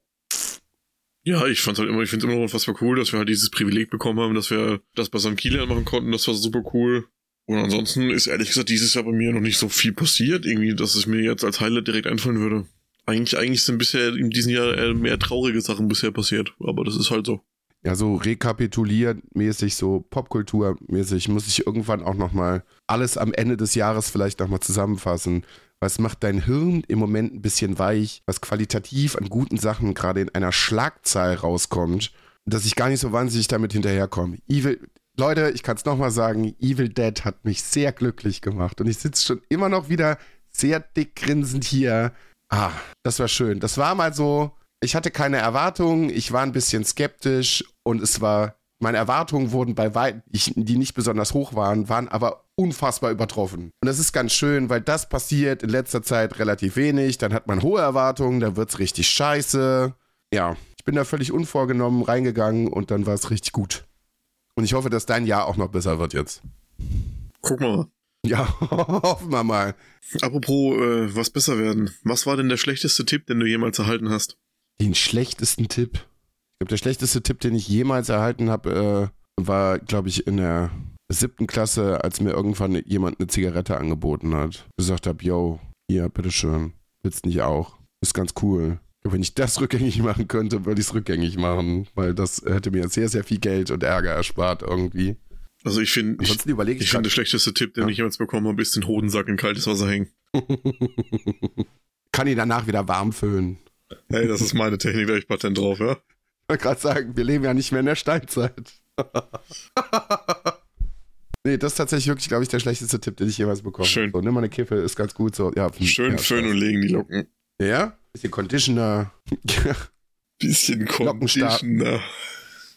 Speaker 1: Ja, ich fand's halt immer, ich find's immer noch unfassbar cool, dass wir halt dieses Privileg bekommen haben, dass wir das bei St. Kilian machen konnten, das war super cool. Und ansonsten ist ehrlich gesagt dieses Jahr bei mir noch nicht so viel passiert, irgendwie, dass es mir jetzt als Highlight direkt einfallen würde. Eigentlich, eigentlich sind bisher in diesem Jahr mehr traurige Sachen bisher passiert, aber das ist halt so.
Speaker 2: Ja, so rekapituliermäßig, so Popkulturmäßig muss ich irgendwann auch nochmal alles am Ende des Jahres vielleicht nochmal zusammenfassen. Was macht dein Hirn im Moment ein bisschen weich, was qualitativ an guten Sachen gerade in einer Schlagzahl rauskommt, dass ich gar nicht so wahnsinnig damit hinterherkomme. Evil, Leute, ich kann es nochmal sagen, Evil Dead hat mich sehr glücklich gemacht und ich sitze schon immer noch wieder sehr dick grinsend hier. Ah, das war schön. Das war mal so, ich hatte keine Erwartungen, ich war ein bisschen skeptisch und es war, meine Erwartungen wurden bei weitem, die nicht besonders hoch waren, waren aber unfassbar übertroffen. Und das ist ganz schön, weil das passiert in letzter Zeit relativ wenig. Dann hat man hohe Erwartungen, dann wird es richtig scheiße. Ja, ich bin da völlig unvorgenommen reingegangen und dann war es richtig gut. Und ich hoffe, dass dein Jahr auch noch besser wird jetzt.
Speaker 1: Guck mal.
Speaker 2: Ja, hoffen wir mal.
Speaker 1: Apropos, äh, was besser werden. Was war denn der schlechteste Tipp, den du jemals erhalten hast?
Speaker 2: Den schlechtesten Tipp. Ich glaube, der schlechteste Tipp, den ich jemals erhalten habe, äh, war, glaube ich, in der siebten Klasse, als mir irgendwann jemand eine Zigarette angeboten hat. Gesagt habe, yo, hier, bitteschön. Willst nicht auch? Ist ganz cool. Wenn ich das rückgängig machen könnte, würde ich es rückgängig machen, weil das hätte mir sehr, sehr viel Geld und Ärger erspart irgendwie.
Speaker 1: Also ich finde, ich, ich, ich finde, der schlechteste Tipp, den ja. ich jemals bekommen habe, ist den Hodensack in kaltes Wasser hängen.
Speaker 2: Kann ihn danach wieder warm füllen.
Speaker 1: Hey, das ist meine Technik, da ich Patent drauf, ja?
Speaker 2: Ich wollte gerade sagen, wir leben ja nicht mehr in der Steinzeit. nee, das ist tatsächlich wirklich, glaube ich, der schlechteste Tipp, den ich jemals bekommen habe.
Speaker 1: Schön.
Speaker 2: So, nimm mal eine Kiffe, ist ganz gut so. Ja,
Speaker 1: Schön
Speaker 2: ja,
Speaker 1: föhnen und legen die Locken.
Speaker 2: Ja? Bisschen Conditioner.
Speaker 1: Bisschen Conditioner.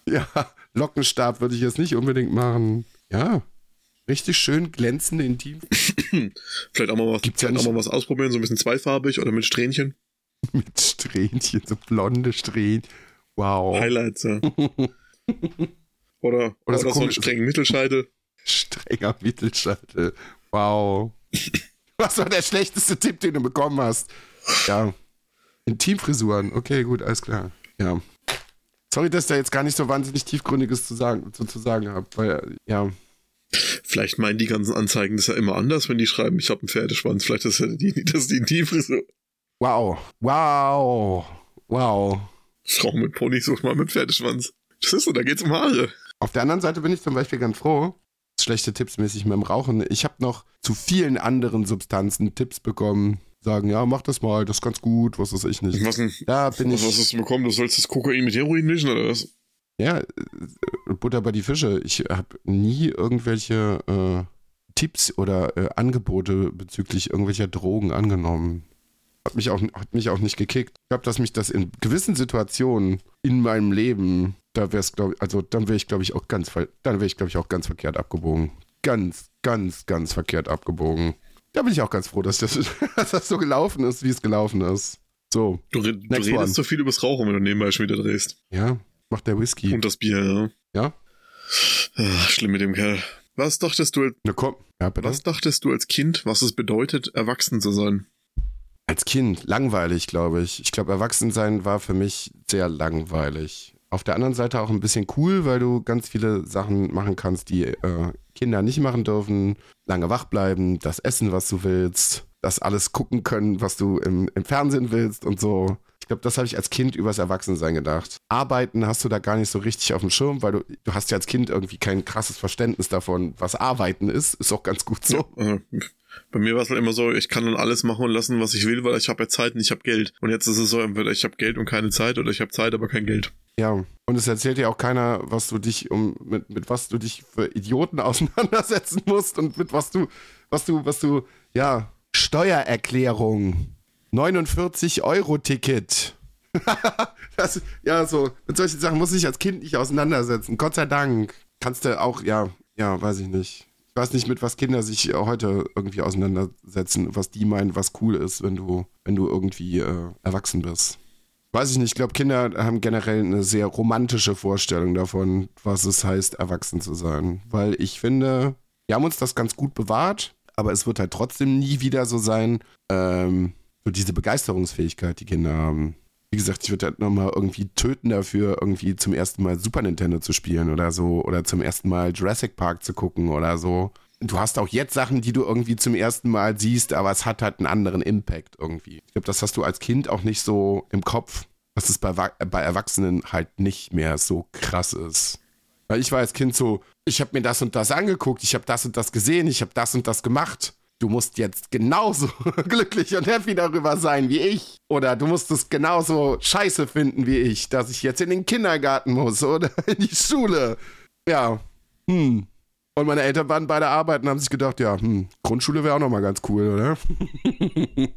Speaker 2: Ja, Lockenstab würde ich jetzt nicht unbedingt machen. Ja, richtig schön glänzende Intim.
Speaker 1: vielleicht auch mal was, Gibt's ja auch mal was ausprobieren, so ein bisschen zweifarbig oder mit Strähnchen.
Speaker 2: mit Strähnchen, so blonde Strähnchen. Wow.
Speaker 1: Highlights, ja. oder, oder, so, oder so einen strengen Mittelscheitel.
Speaker 2: Strenger Mittelscheitel. Wow. Was war der schlechteste Tipp, den du bekommen hast? Ja. Intimfrisuren. Okay, gut, alles klar. Ja. Sorry, dass da jetzt gar nicht so wahnsinnig tiefgründiges zu sagen, zu, zu sagen habe, weil, ja.
Speaker 1: Vielleicht meinen die ganzen Anzeigen das ja immer anders, wenn die schreiben, ich habe einen Pferdeschwanz. Vielleicht ist das, die, das ist die Intimfrisur.
Speaker 2: Wow. Wow. Wow.
Speaker 1: Frau mit Pony sucht mal mit Pferdeschwanz. Das ist so, da geht's um Haare.
Speaker 2: Auf der anderen Seite bin ich zum Beispiel ganz froh, schlechte Tipps mäßig mit dem Rauchen. Ich habe noch zu vielen anderen Substanzen Tipps bekommen. Sagen, ja, mach das mal, das ist ganz gut, was weiß ich nicht.
Speaker 1: Was denn?
Speaker 2: Da bin
Speaker 1: was,
Speaker 2: ich.
Speaker 1: Was hast du bekommen? Du sollst das Kokain mit Heroin mischen oder was?
Speaker 2: Ja, äh, Butter bei die Fische. Ich habe nie irgendwelche äh, Tipps oder äh, Angebote bezüglich irgendwelcher Drogen angenommen. Hat mich auch, hat mich auch nicht gekickt. Ich glaube, dass mich das in gewissen Situationen in meinem Leben, da wäre es, glaube also dann wäre ich, glaube ich, auch ganz, dann wäre ich, glaube ich, auch ganz verkehrt abgebogen. Ganz, ganz, ganz verkehrt abgebogen. Da bin ich auch ganz froh, dass das, dass das so gelaufen ist, wie es gelaufen ist. So.
Speaker 1: Du, du redest one. so viel übers Rauchen, wenn du nebenbei schon wieder drehst.
Speaker 2: Ja, macht der Whisky.
Speaker 1: Und das Bier, ja.
Speaker 2: Ja?
Speaker 1: Ach, schlimm mit dem Kerl. Was dachtest du,
Speaker 2: Na komm. Ja,
Speaker 1: was dachtest du als Kind, was es bedeutet, erwachsen zu sein?
Speaker 2: Als Kind langweilig, glaube ich. Ich glaube, Erwachsensein war für mich sehr langweilig. Auf der anderen Seite auch ein bisschen cool, weil du ganz viele Sachen machen kannst, die äh, Kinder nicht machen dürfen. Lange wach bleiben, das essen, was du willst, das alles gucken können, was du im, im Fernsehen willst und so. Ich glaube, das habe ich als Kind übers Erwachsensein gedacht. Arbeiten hast du da gar nicht so richtig auf dem Schirm, weil du, du hast ja als Kind irgendwie kein krasses Verständnis davon, was Arbeiten ist. Ist auch ganz gut so.
Speaker 1: Bei mir war es halt immer so, ich kann dann alles machen und lassen, was ich will, weil ich habe ja Zeit und ich habe Geld. Und jetzt ist es so, entweder ich habe Geld und keine Zeit oder ich habe Zeit, aber kein Geld.
Speaker 2: Ja, und es erzählt dir auch keiner, was du dich um mit, mit was du dich für Idioten auseinandersetzen musst und mit was du, was du, was du, ja, Steuererklärung, 49 Euro Ticket. das, ja, so, mit solchen Sachen muss ich als Kind nicht auseinandersetzen. Gott sei Dank. Kannst du auch, ja, ja, weiß ich nicht. Ich weiß nicht, mit was Kinder sich heute irgendwie auseinandersetzen, was die meinen, was cool ist, wenn du, wenn du irgendwie äh, erwachsen bist. Weiß ich nicht, ich glaube, Kinder haben generell eine sehr romantische Vorstellung davon, was es heißt, erwachsen zu sein. Weil ich finde, wir haben uns das ganz gut bewahrt, aber es wird halt trotzdem nie wieder so sein, ähm, so diese Begeisterungsfähigkeit, die Kinder haben. Wie gesagt, ich würde halt nochmal irgendwie töten dafür, irgendwie zum ersten Mal Super Nintendo zu spielen oder so. Oder zum ersten Mal Jurassic Park zu gucken oder so. Du hast auch jetzt Sachen, die du irgendwie zum ersten Mal siehst, aber es hat halt einen anderen Impact irgendwie. Ich glaube, das hast du als Kind auch nicht so im Kopf, dass es bei, bei Erwachsenen halt nicht mehr so krass ist. Weil ich war als Kind so, ich habe mir das und das angeguckt, ich habe das und das gesehen, ich habe das und das gemacht. Du musst jetzt genauso glücklich und happy darüber sein wie ich. Oder du musst es genauso scheiße finden wie ich, dass ich jetzt in den Kindergarten muss oder in die Schule. Ja, hm. Und meine Eltern waren bei der Arbeit und haben sich gedacht, ja, hm, Grundschule wäre auch nochmal ganz cool, oder?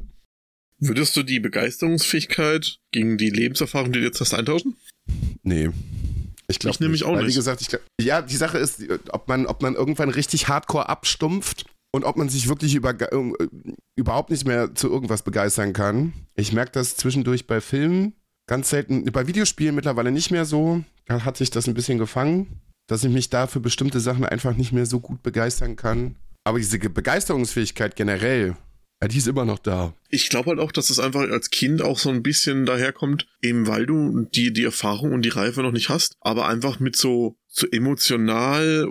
Speaker 1: Würdest du die Begeisterungsfähigkeit gegen die Lebenserfahrung, die du jetzt hast, eintauschen?
Speaker 2: Nee. Ich glaube
Speaker 1: nämlich auch
Speaker 2: Weil,
Speaker 1: nicht.
Speaker 2: Wie gesagt, ich glaub, ja, die Sache ist, ob man, ob man irgendwann richtig hardcore abstumpft und ob man sich wirklich über, äh, überhaupt nicht mehr zu irgendwas begeistern kann. Ich merke das zwischendurch bei Filmen ganz selten, bei Videospielen mittlerweile nicht mehr so. Da hat sich das ein bisschen gefangen, dass ich mich da für bestimmte Sachen einfach nicht mehr so gut begeistern kann. Aber diese Begeisterungsfähigkeit generell, die ist immer noch da.
Speaker 1: Ich glaube halt auch, dass es einfach als Kind auch so ein bisschen daherkommt, eben weil du die, die Erfahrung und die Reife noch nicht hast, aber einfach mit so, so emotional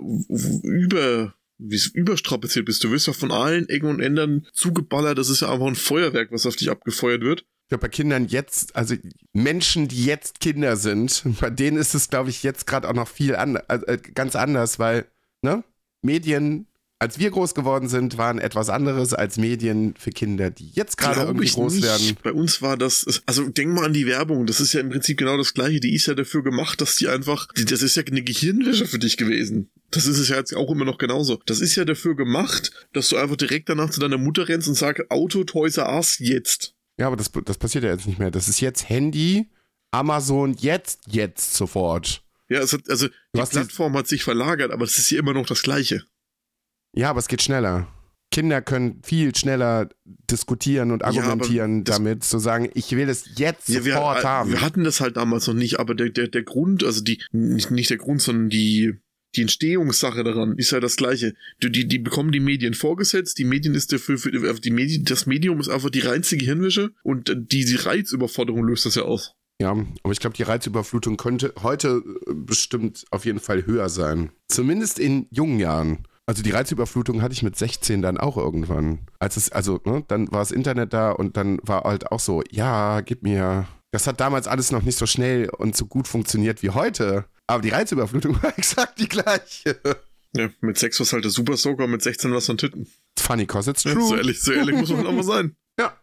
Speaker 1: über, wie es überstrapaziert bist. Du wirst ja von allen Ecken und Enden zugeballert. Das ist ja einfach ein Feuerwerk, was auf dich abgefeuert wird.
Speaker 2: Ich glaube, bei Kindern jetzt, also Menschen, die jetzt Kinder sind, bei denen ist es, glaube ich, jetzt gerade auch noch viel an, äh, ganz anders, weil, ne? Medien als wir groß geworden sind, waren etwas anderes als Medien für Kinder, die jetzt gerade irgendwie groß
Speaker 1: nicht.
Speaker 2: werden.
Speaker 1: Bei uns war das, also denk mal an die Werbung, das ist ja im Prinzip genau das gleiche. Die ist ja dafür gemacht, dass die einfach, das ist ja eine Gehirnwäsche für dich gewesen. Das ist es ja jetzt auch immer noch genauso. Das ist ja dafür gemacht, dass du einfach direkt danach zu deiner Mutter rennst und sagst, Auto, Toys R Us, jetzt.
Speaker 2: Ja, aber das, das passiert ja jetzt nicht mehr. Das ist jetzt Handy, Amazon, jetzt, jetzt sofort.
Speaker 1: Ja, es hat, also die Plattform hat sich verlagert, aber es ist ja immer noch das Gleiche.
Speaker 2: Ja, aber es geht schneller. Kinder können viel schneller diskutieren und argumentieren ja, damit, zu sagen, ich will es jetzt ja, sofort
Speaker 1: wir,
Speaker 2: haben.
Speaker 1: Wir hatten das halt damals noch nicht, aber der, der, der Grund, also die, nicht, nicht der Grund, sondern die, die Entstehungssache daran ist ja das gleiche. Die, die, die bekommen die Medien vorgesetzt, die Medien ist dafür, für, die Medien, das Medium ist einfach die reinste Gehirnwäsche und die, die Reizüberforderung löst das ja aus.
Speaker 2: Ja, aber ich glaube, die Reizüberflutung könnte heute bestimmt auf jeden Fall höher sein. Zumindest in jungen Jahren. Also die Reizüberflutung hatte ich mit 16 dann auch irgendwann. Als es, also, ne, dann war das Internet da und dann war halt auch so, ja, gib mir. Das hat damals alles noch nicht so schnell und so gut funktioniert wie heute. Aber die Reizüberflutung war exakt die gleiche.
Speaker 1: Ja, mit 6 war halt der Super Soaker, mit 16 war es dann Titten.
Speaker 2: Funny, cause it's true.
Speaker 1: Ja, so ehrlich, so ehrlich muss man auch mal sein.
Speaker 2: Ja.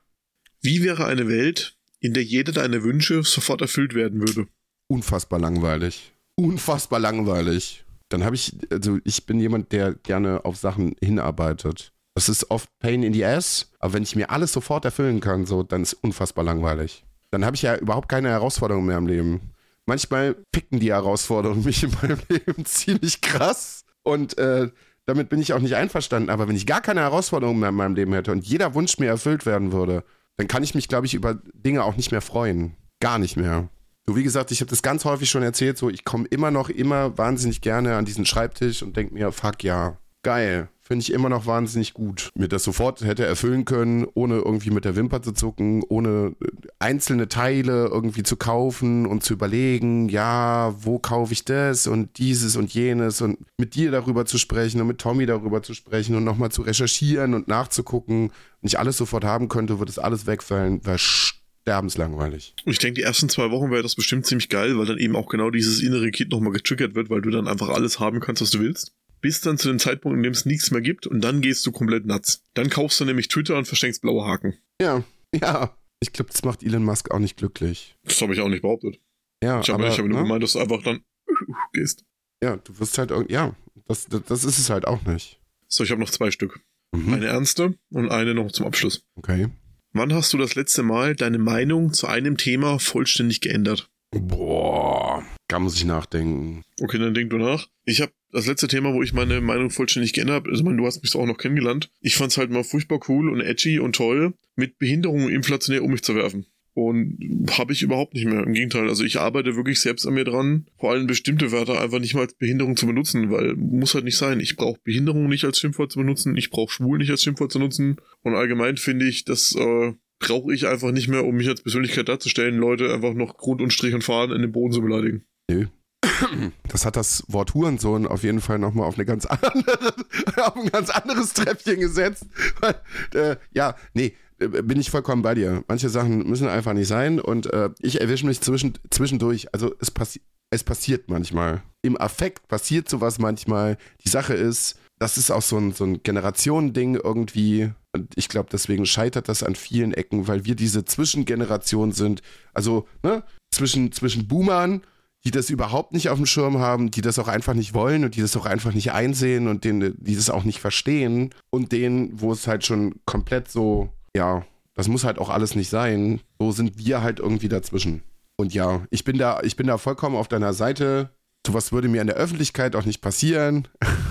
Speaker 1: Wie wäre eine Welt, in der jeder deine Wünsche sofort erfüllt werden würde?
Speaker 2: Unfassbar langweilig. Unfassbar langweilig dann habe ich, also ich bin jemand, der gerne auf Sachen hinarbeitet. Das ist oft Pain in the Ass, aber wenn ich mir alles sofort erfüllen kann, so, dann ist unfassbar langweilig. Dann habe ich ja überhaupt keine Herausforderungen mehr im Leben. Manchmal picken die Herausforderungen mich in meinem Leben ziemlich krass und äh, damit bin ich auch nicht einverstanden. Aber wenn ich gar keine Herausforderungen mehr in meinem Leben hätte und jeder Wunsch mir erfüllt werden würde, dann kann ich mich, glaube ich, über Dinge auch nicht mehr freuen. Gar nicht mehr. So, wie gesagt, ich habe das ganz häufig schon erzählt, so ich komme immer noch immer wahnsinnig gerne an diesen Schreibtisch und denke mir, fuck ja, geil. Finde ich immer noch wahnsinnig gut. Mir das sofort hätte erfüllen können, ohne irgendwie mit der Wimper zu zucken, ohne äh, einzelne Teile irgendwie zu kaufen und zu überlegen, ja, wo kaufe ich das und dieses und jenes und mit dir darüber zu sprechen und mit Tommy darüber zu sprechen und nochmal zu recherchieren und nachzugucken. Wenn ich alles sofort haben könnte, würde es alles wegfallen. Wäre sterbenslangweilig.
Speaker 1: Ich denke, die ersten zwei Wochen wäre das bestimmt ziemlich geil, weil dann eben auch genau dieses innere Kind nochmal getriggert wird, weil du dann einfach alles haben kannst, was du willst. Bis dann zu dem Zeitpunkt, in dem es nichts mehr gibt und dann gehst du komplett nuts. Dann kaufst du nämlich Twitter und verschenkst blaue Haken.
Speaker 2: Ja, ja. Ich glaube, das macht Elon Musk auch nicht glücklich.
Speaker 1: Das habe ich auch nicht behauptet.
Speaker 2: Ja,
Speaker 1: ich habe hab nur ne? gemeint, dass du einfach dann gehst.
Speaker 2: Ja, du wirst halt irgendwie, ja, das, das, das, ist es halt auch nicht.
Speaker 1: So, ich habe noch zwei Stück. Mhm. Eine ernste und eine noch zum Abschluss.
Speaker 2: Okay.
Speaker 1: Wann hast du das letzte Mal deine Meinung zu einem Thema vollständig geändert?
Speaker 2: Boah, da muss ich nachdenken.
Speaker 1: Okay, dann denk du nach. Ich habe das letzte Thema, wo ich meine Meinung vollständig geändert habe, also ich meine, du hast mich auch noch kennengelernt. Ich fand es halt mal furchtbar cool und edgy und toll, mit Behinderungen inflationär um mich zu werfen. Und habe ich überhaupt nicht mehr. Im Gegenteil, also ich arbeite wirklich selbst an mir dran, vor allem bestimmte Wörter einfach nicht mal als Behinderung zu benutzen, weil muss halt nicht sein. Ich brauche Behinderung nicht als Schimpfwort zu benutzen, ich brauche schwul nicht als Schimpfwort zu nutzen. Und allgemein finde ich, dass äh, brauche ich einfach nicht mehr, um mich als Persönlichkeit darzustellen, Leute einfach noch Grund und Strich und Faden in den Boden zu beleidigen.
Speaker 2: Nö. Das hat das Wort Hurensohn auf jeden Fall nochmal auf eine ganz andere, auf ein ganz anderes Treppchen gesetzt. Äh, ja, nee, äh, bin ich vollkommen bei dir. Manche Sachen müssen einfach nicht sein und äh, ich erwische mich zwischen, zwischendurch. Also es, passi es passiert manchmal. Im Affekt passiert sowas manchmal. Die Sache ist, das ist auch so ein, so ein Generationending irgendwie. Und ich glaube, deswegen scheitert das an vielen Ecken, weil wir diese Zwischengeneration sind. Also, ne, zwischen, zwischen Boomern, die das überhaupt nicht auf dem Schirm haben, die das auch einfach nicht wollen und die das auch einfach nicht einsehen und denen, die das auch nicht verstehen und denen, wo es halt schon komplett so, ja, das muss halt auch alles nicht sein. So sind wir halt irgendwie dazwischen. Und ja, ich bin da, ich bin da vollkommen auf deiner Seite. Sowas würde mir in der Öffentlichkeit auch nicht passieren.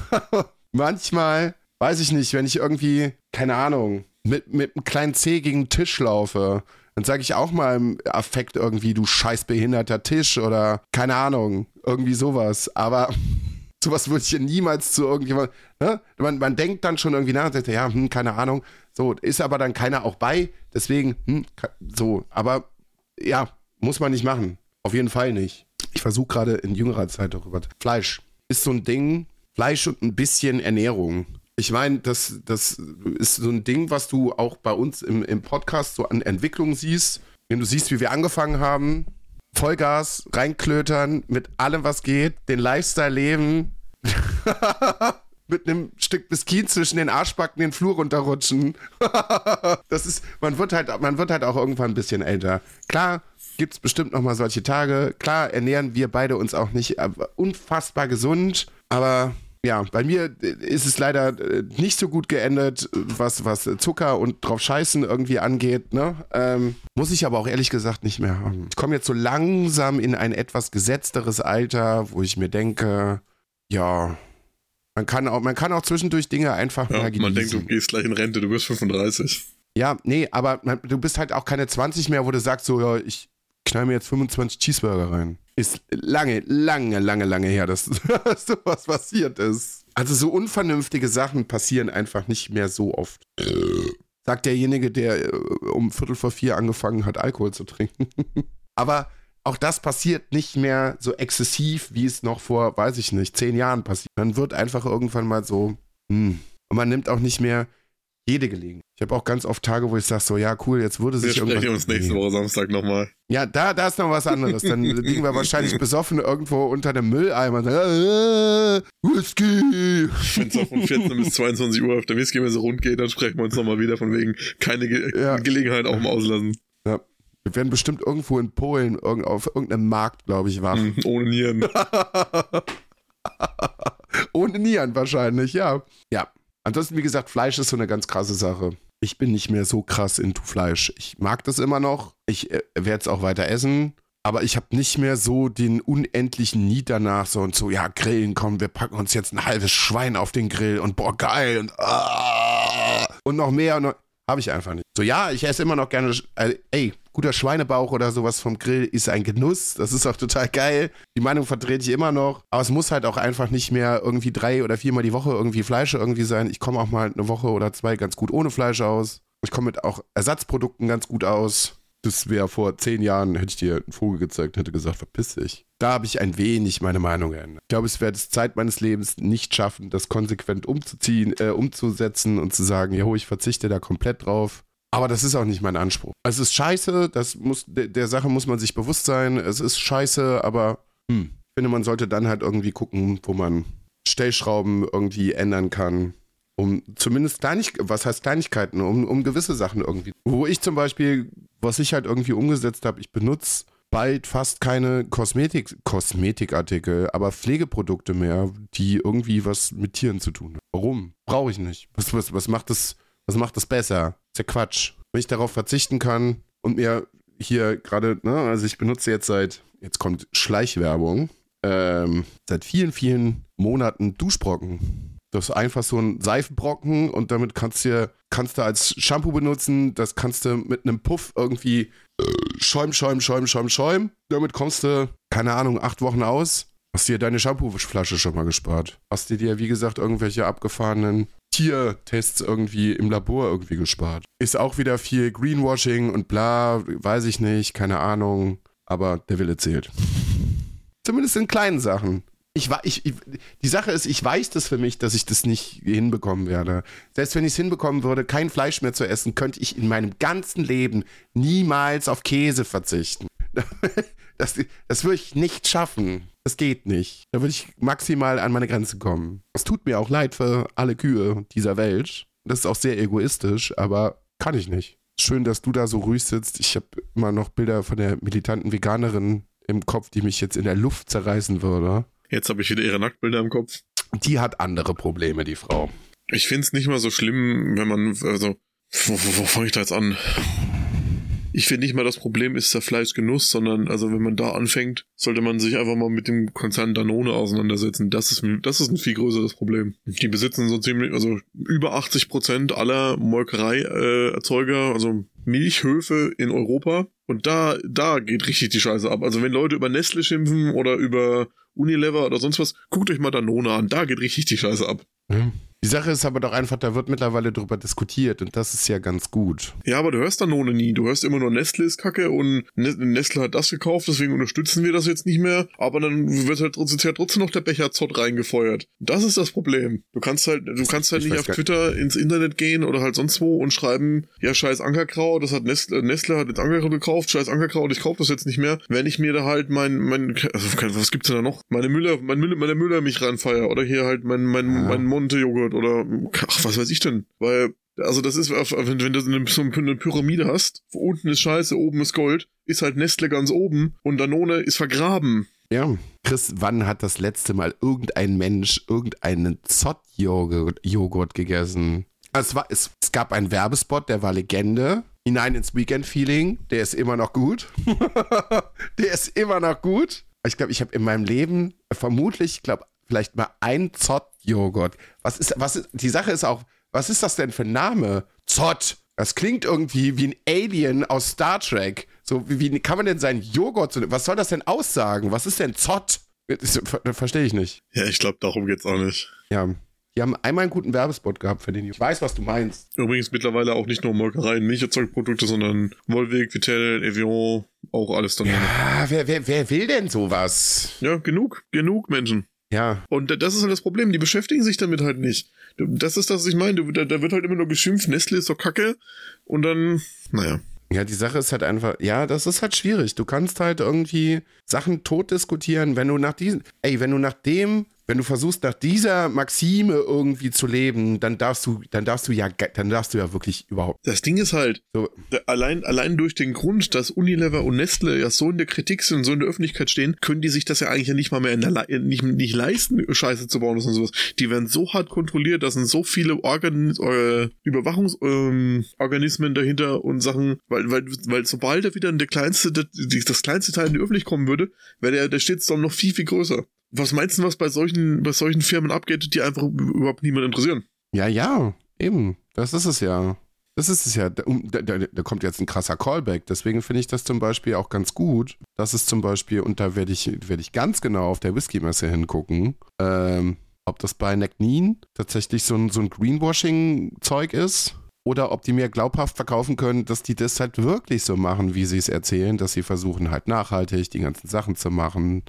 Speaker 2: Manchmal, weiß ich nicht, wenn ich irgendwie, keine Ahnung, mit, mit einem kleinen C gegen den Tisch laufe, dann sage ich auch mal im Affekt irgendwie, du scheiß behinderter Tisch oder keine Ahnung, irgendwie sowas. Aber sowas würde ich ja niemals zu irgendjemand, ne? Man, man denkt dann schon irgendwie nach und sagt, ja, hm, keine Ahnung. So, ist aber dann keiner auch bei, deswegen, hm, so, aber ja, muss man nicht machen. Auf jeden Fall nicht. Ich versuche gerade in jüngerer Zeit darüber. Fleisch ist so ein Ding, Fleisch und ein bisschen Ernährung. Ich meine, das, das ist so ein Ding, was du auch bei uns im, im Podcast so an Entwicklung siehst. Wenn du siehst, wie wir angefangen haben, Vollgas, reinklötern, mit allem, was geht, den Lifestyle leben, mit einem Stück Biskin zwischen den Arschbacken den Flur runterrutschen. das ist, man wird halt, man wird halt auch irgendwann ein bisschen älter. Klar, gibt es bestimmt noch mal solche Tage. Klar ernähren wir beide uns auch nicht unfassbar gesund, aber ja, bei mir ist es leider äh, nicht so gut geendet, was, was Zucker und drauf scheißen irgendwie angeht. Ne? Ähm, muss ich aber auch ehrlich gesagt nicht mehr haben. Ich komme jetzt so langsam in ein etwas gesetzteres Alter, wo ich mir denke, ja, man kann auch, man kann auch zwischendurch Dinge einfach
Speaker 1: ja,
Speaker 2: mal genießen.
Speaker 1: Man denkt, du gehst gleich in Rente, du bist 35.
Speaker 2: Ja, nee, aber man, du bist halt auch keine 20 mehr, wo du sagst so, ja, ich knall mir jetzt 25 Cheeseburger rein. Ist lange, lange, lange, lange her, dass sowas passiert ist. Also so unvernünftige Sachen passieren einfach nicht mehr so oft. Sagt derjenige, der äh, um Viertel vor vier angefangen hat, Alkohol zu trinken. Aber auch das passiert nicht mehr so exzessiv, wie es noch vor, weiß ich nicht, zehn Jahren passiert. Man wird einfach irgendwann mal so, hm. Und man nimmt auch nicht mehr jede Gelegenheit. Ich habe auch ganz oft Tage, wo ich sage so, ja cool, jetzt würde sich
Speaker 1: wir sprechen uns nächste Woche Samstag nochmal.
Speaker 2: Ja, da, da ist noch was anderes. Dann liegen wir wahrscheinlich besoffen irgendwo unter dem Mülleimer und sagen, äh, Whisky.
Speaker 1: Wenn es auch von 14 bis 22 Uhr auf der Whisky so rund geht, dann sprechen wir uns nochmal wieder von wegen keine Ge ja. Gelegenheit auch mal auslassen.
Speaker 2: Ja. Wir werden bestimmt irgendwo in Polen auf irgendeinem Markt, glaube ich, wach.
Speaker 1: Mhm, ohne Nieren.
Speaker 2: ohne Nieren wahrscheinlich, ja. Ja. Ansonsten, wie gesagt, Fleisch ist so eine ganz krasse Sache. Ich bin nicht mehr so krass into Fleisch. Ich mag das immer noch. Ich äh, werde es auch weiter essen. Aber ich habe nicht mehr so den unendlichen Need danach, so und so, ja, grillen, komm, wir packen uns jetzt ein halbes Schwein auf den Grill und boah, geil und, ah, und noch mehr und habe ich einfach nicht. So, ja, ich esse immer noch gerne, äh, ey, guter Schweinebauch oder sowas vom Grill ist ein Genuss. Das ist auch total geil. Die Meinung vertrete ich immer noch. Aber es muss halt auch einfach nicht mehr irgendwie drei oder viermal die Woche irgendwie Fleisch irgendwie sein. Ich komme auch mal eine Woche oder zwei ganz gut ohne Fleisch aus. Ich komme mit auch Ersatzprodukten ganz gut aus. Das wäre vor zehn Jahren, hätte ich dir einen Vogel gezeigt, hätte gesagt, verpiss dich. Da habe ich ein wenig meine Meinung geändert. Ich glaube, es werde es Zeit meines Lebens nicht schaffen, das konsequent umzuziehen, äh, umzusetzen und zu sagen, jo, ich verzichte da komplett drauf. Aber das ist auch nicht mein Anspruch. Es ist scheiße, das muss, der, der Sache muss man sich bewusst sein. Es ist scheiße, aber hm, ich finde, man sollte dann halt irgendwie gucken, wo man Stellschrauben irgendwie ändern kann. Um zumindest Kleinig was heißt Kleinigkeiten, um, um gewisse Sachen irgendwie. Wo ich zum Beispiel, was ich halt irgendwie umgesetzt habe, ich benutze bald fast keine Kosmetik, Kosmetikartikel, aber Pflegeprodukte mehr, die irgendwie was mit Tieren zu tun haben. Warum? Brauche ich nicht. Was, was, was macht das was macht das besser? ist ja Quatsch. Wenn ich darauf verzichten kann und mir hier gerade, ne, also ich benutze jetzt seit, jetzt kommt Schleichwerbung, ähm, seit vielen, vielen Monaten Duschbrocken. Das ist einfach so ein Seifenbrocken und damit kannst du, kannst du als Shampoo benutzen. Das kannst du mit einem Puff irgendwie äh, schäum, schäum, schäum, schäum, schäum. Damit kommst du, keine Ahnung, acht Wochen aus. Hast dir deine Shampooflasche schon mal gespart. Hast dir dir, wie gesagt, irgendwelche abgefahrenen Tiertests irgendwie im Labor irgendwie gespart. Ist auch wieder viel Greenwashing und bla, weiß ich nicht, keine Ahnung. Aber der Wille zählt. Zumindest in kleinen Sachen. Ich, ich, ich, die Sache ist, ich weiß das für mich, dass ich das nicht hinbekommen werde. Selbst wenn ich es hinbekommen würde, kein Fleisch mehr zu essen, könnte ich in meinem ganzen Leben niemals auf Käse verzichten. Das, das würde ich nicht schaffen. Das geht nicht. Da würde ich maximal an meine Grenze kommen. Es tut mir auch leid für alle Kühe dieser Welt. Das ist auch sehr egoistisch, aber kann ich nicht. Schön, dass du da so ruhig sitzt. Ich habe immer noch Bilder von der militanten Veganerin im Kopf, die mich jetzt in der Luft zerreißen würde.
Speaker 1: Jetzt habe ich wieder ihre Nacktbilder im Kopf.
Speaker 2: Die hat andere Probleme, die Frau.
Speaker 1: Ich finde es nicht mal so schlimm, wenn man, also, wo, wo, wo fange ich da jetzt an? Ich finde nicht mal das Problem ist der Fleischgenuss, sondern also wenn man da anfängt, sollte man sich einfach mal mit dem Konzern Danone auseinandersetzen. Das ist, das ist ein viel größeres Problem. Die besitzen so ziemlich, also über 80 Prozent aller Molkereierzeuger, also Milchhöfe in Europa. Und da, da geht richtig die Scheiße ab. Also wenn Leute über Nestle schimpfen oder über Unilever oder sonst was, guckt euch mal Danone an. Da geht richtig die Scheiße ab.
Speaker 2: Mhm. Die Sache ist aber doch einfach, da wird mittlerweile drüber diskutiert und das ist ja ganz gut.
Speaker 1: Ja, aber du hörst Danone nie. Du hörst immer nur Nestle ist kacke und Nestle hat das gekauft, deswegen unterstützen wir das jetzt nicht mehr. Aber dann wird halt trotzdem, trotzdem noch der Becher Zott reingefeuert. Das ist das Problem. Du kannst halt, du kannst halt ich nicht auf Twitter ins Internet gehen oder halt sonst wo und schreiben, ja, scheiß Ankerkraut, das hat Nestle, Nestle hat jetzt Ankerkraut gekauft, scheiß Ankerkraut, ich kaufe das jetzt nicht mehr. Wenn ich mir da halt mein, mein, also was gibt's denn da noch? Meine Müller, mein Müller, meine Müller mich reinfeier oder hier halt mein, mein, ja. mein Monte-Joghurt oder ach, was weiß ich denn? Weil, also das ist, wenn, wenn du so eine Pyramide hast, unten ist Scheiße, oben ist Gold, ist halt Nestle ganz oben und Danone ist vergraben.
Speaker 2: Ja. Chris, wann hat das letzte Mal irgendein Mensch irgendeinen Zott-Joghurt gegessen? Es, war, es, es gab einen Werbespot, der war Legende. Hinein ins Weekend-Feeling, der ist immer noch gut. der ist immer noch gut. Ich glaube, ich habe in meinem Leben vermutlich, ich glaube, vielleicht mal ein Zott-Joghurt. Was ist, was ist, die Sache ist auch, was ist das denn für ein Name? Zott. Das klingt irgendwie wie ein Alien aus Star Trek. So, wie, wie kann man denn seinen Joghurt, was soll das denn aussagen? Was ist denn Zott? Verstehe ich nicht.
Speaker 1: Ja, ich glaube, darum geht's auch nicht.
Speaker 2: Ja. Die haben einmal einen guten Werbespot gehabt für den. Ich weiß, was du meinst.
Speaker 1: Übrigens mittlerweile auch nicht nur Molkereien, Milcherzeugprodukte, sondern Wolwig, Vitell, Evian, auch alles dann.
Speaker 2: Ja, wer, wer, wer will denn sowas?
Speaker 1: Ja, genug, genug Menschen.
Speaker 2: Ja.
Speaker 1: Und das ist halt das Problem, die beschäftigen sich damit halt nicht. Das ist das, was ich meine. Da, da wird halt immer nur geschimpft, Nestle ist doch kacke. Und dann, naja.
Speaker 2: Ja, die Sache ist halt einfach, ja, das ist halt schwierig. Du kannst halt irgendwie Sachen tot diskutieren, wenn du nach diesen, ey, wenn du nach dem wenn du versuchst, nach dieser Maxime irgendwie zu leben, dann darfst du, dann darfst du ja, dann darfst du ja wirklich überhaupt.
Speaker 1: Das Ding ist halt, so. allein, allein durch den Grund, dass Unilever und Nestle ja so in der Kritik sind, so in der Öffentlichkeit stehen, können die sich das ja eigentlich ja nicht mal mehr der, nicht, nicht leisten, Scheiße zu bauen und sowas. Die werden so hart kontrolliert, da sind so viele Organ, äh, Überwachungsorganismen ähm, dahinter und Sachen, weil, weil, weil sobald da wieder der kleinste, das, das kleinste Teil in die Öffentlichkeit kommen würde, wäre der, der Shitstorm noch viel, viel größer was meinst du, was bei solchen, bei solchen Firmen abgeht, die einfach überhaupt niemand interessieren?
Speaker 2: Ja, ja, eben. Das ist es ja. Das ist es ja. Da, da, da kommt jetzt ein krasser Callback. Deswegen finde ich das zum Beispiel auch ganz gut. Das ist zum Beispiel, und da werde ich, werd ich ganz genau auf der Whisky-Messe hingucken, ähm, ob das bei Neckneen tatsächlich so ein, so ein Greenwashing-Zeug ist. Oder ob die mir glaubhaft verkaufen können, dass die das halt wirklich so machen, wie sie es erzählen, dass sie versuchen halt nachhaltig die ganzen Sachen zu machen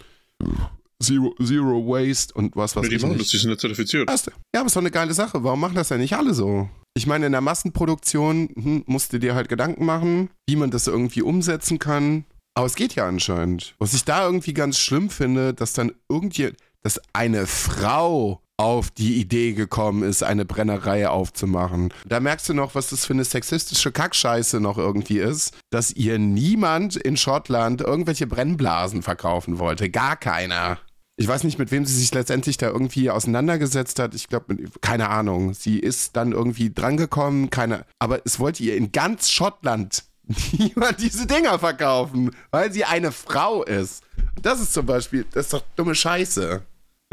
Speaker 2: Zero, Zero Waste und was was
Speaker 1: ja, die machen das, die sind ja zertifiziert.
Speaker 2: Ja, aber ist doch eine geile Sache. Warum machen das ja nicht alle so? Ich meine, in der Massenproduktion hm, musst du dir halt Gedanken machen, wie man das irgendwie umsetzen kann. Aber es geht ja anscheinend. Was ich da irgendwie ganz schlimm finde, dass dann irgendwie, dass eine Frau auf die Idee gekommen ist, eine Brennerei aufzumachen. Da merkst du noch, was das für eine sexistische Kackscheiße noch irgendwie ist, dass ihr niemand in Schottland irgendwelche Brennblasen verkaufen wollte. Gar keiner. Ich weiß nicht, mit wem sie sich letztendlich da irgendwie auseinandergesetzt hat. Ich glaube, keine Ahnung. Sie ist dann irgendwie drangekommen, keine. Aber es wollte ihr in ganz Schottland niemand diese Dinger verkaufen, weil sie eine Frau ist. Das ist zum Beispiel, das ist doch dumme Scheiße.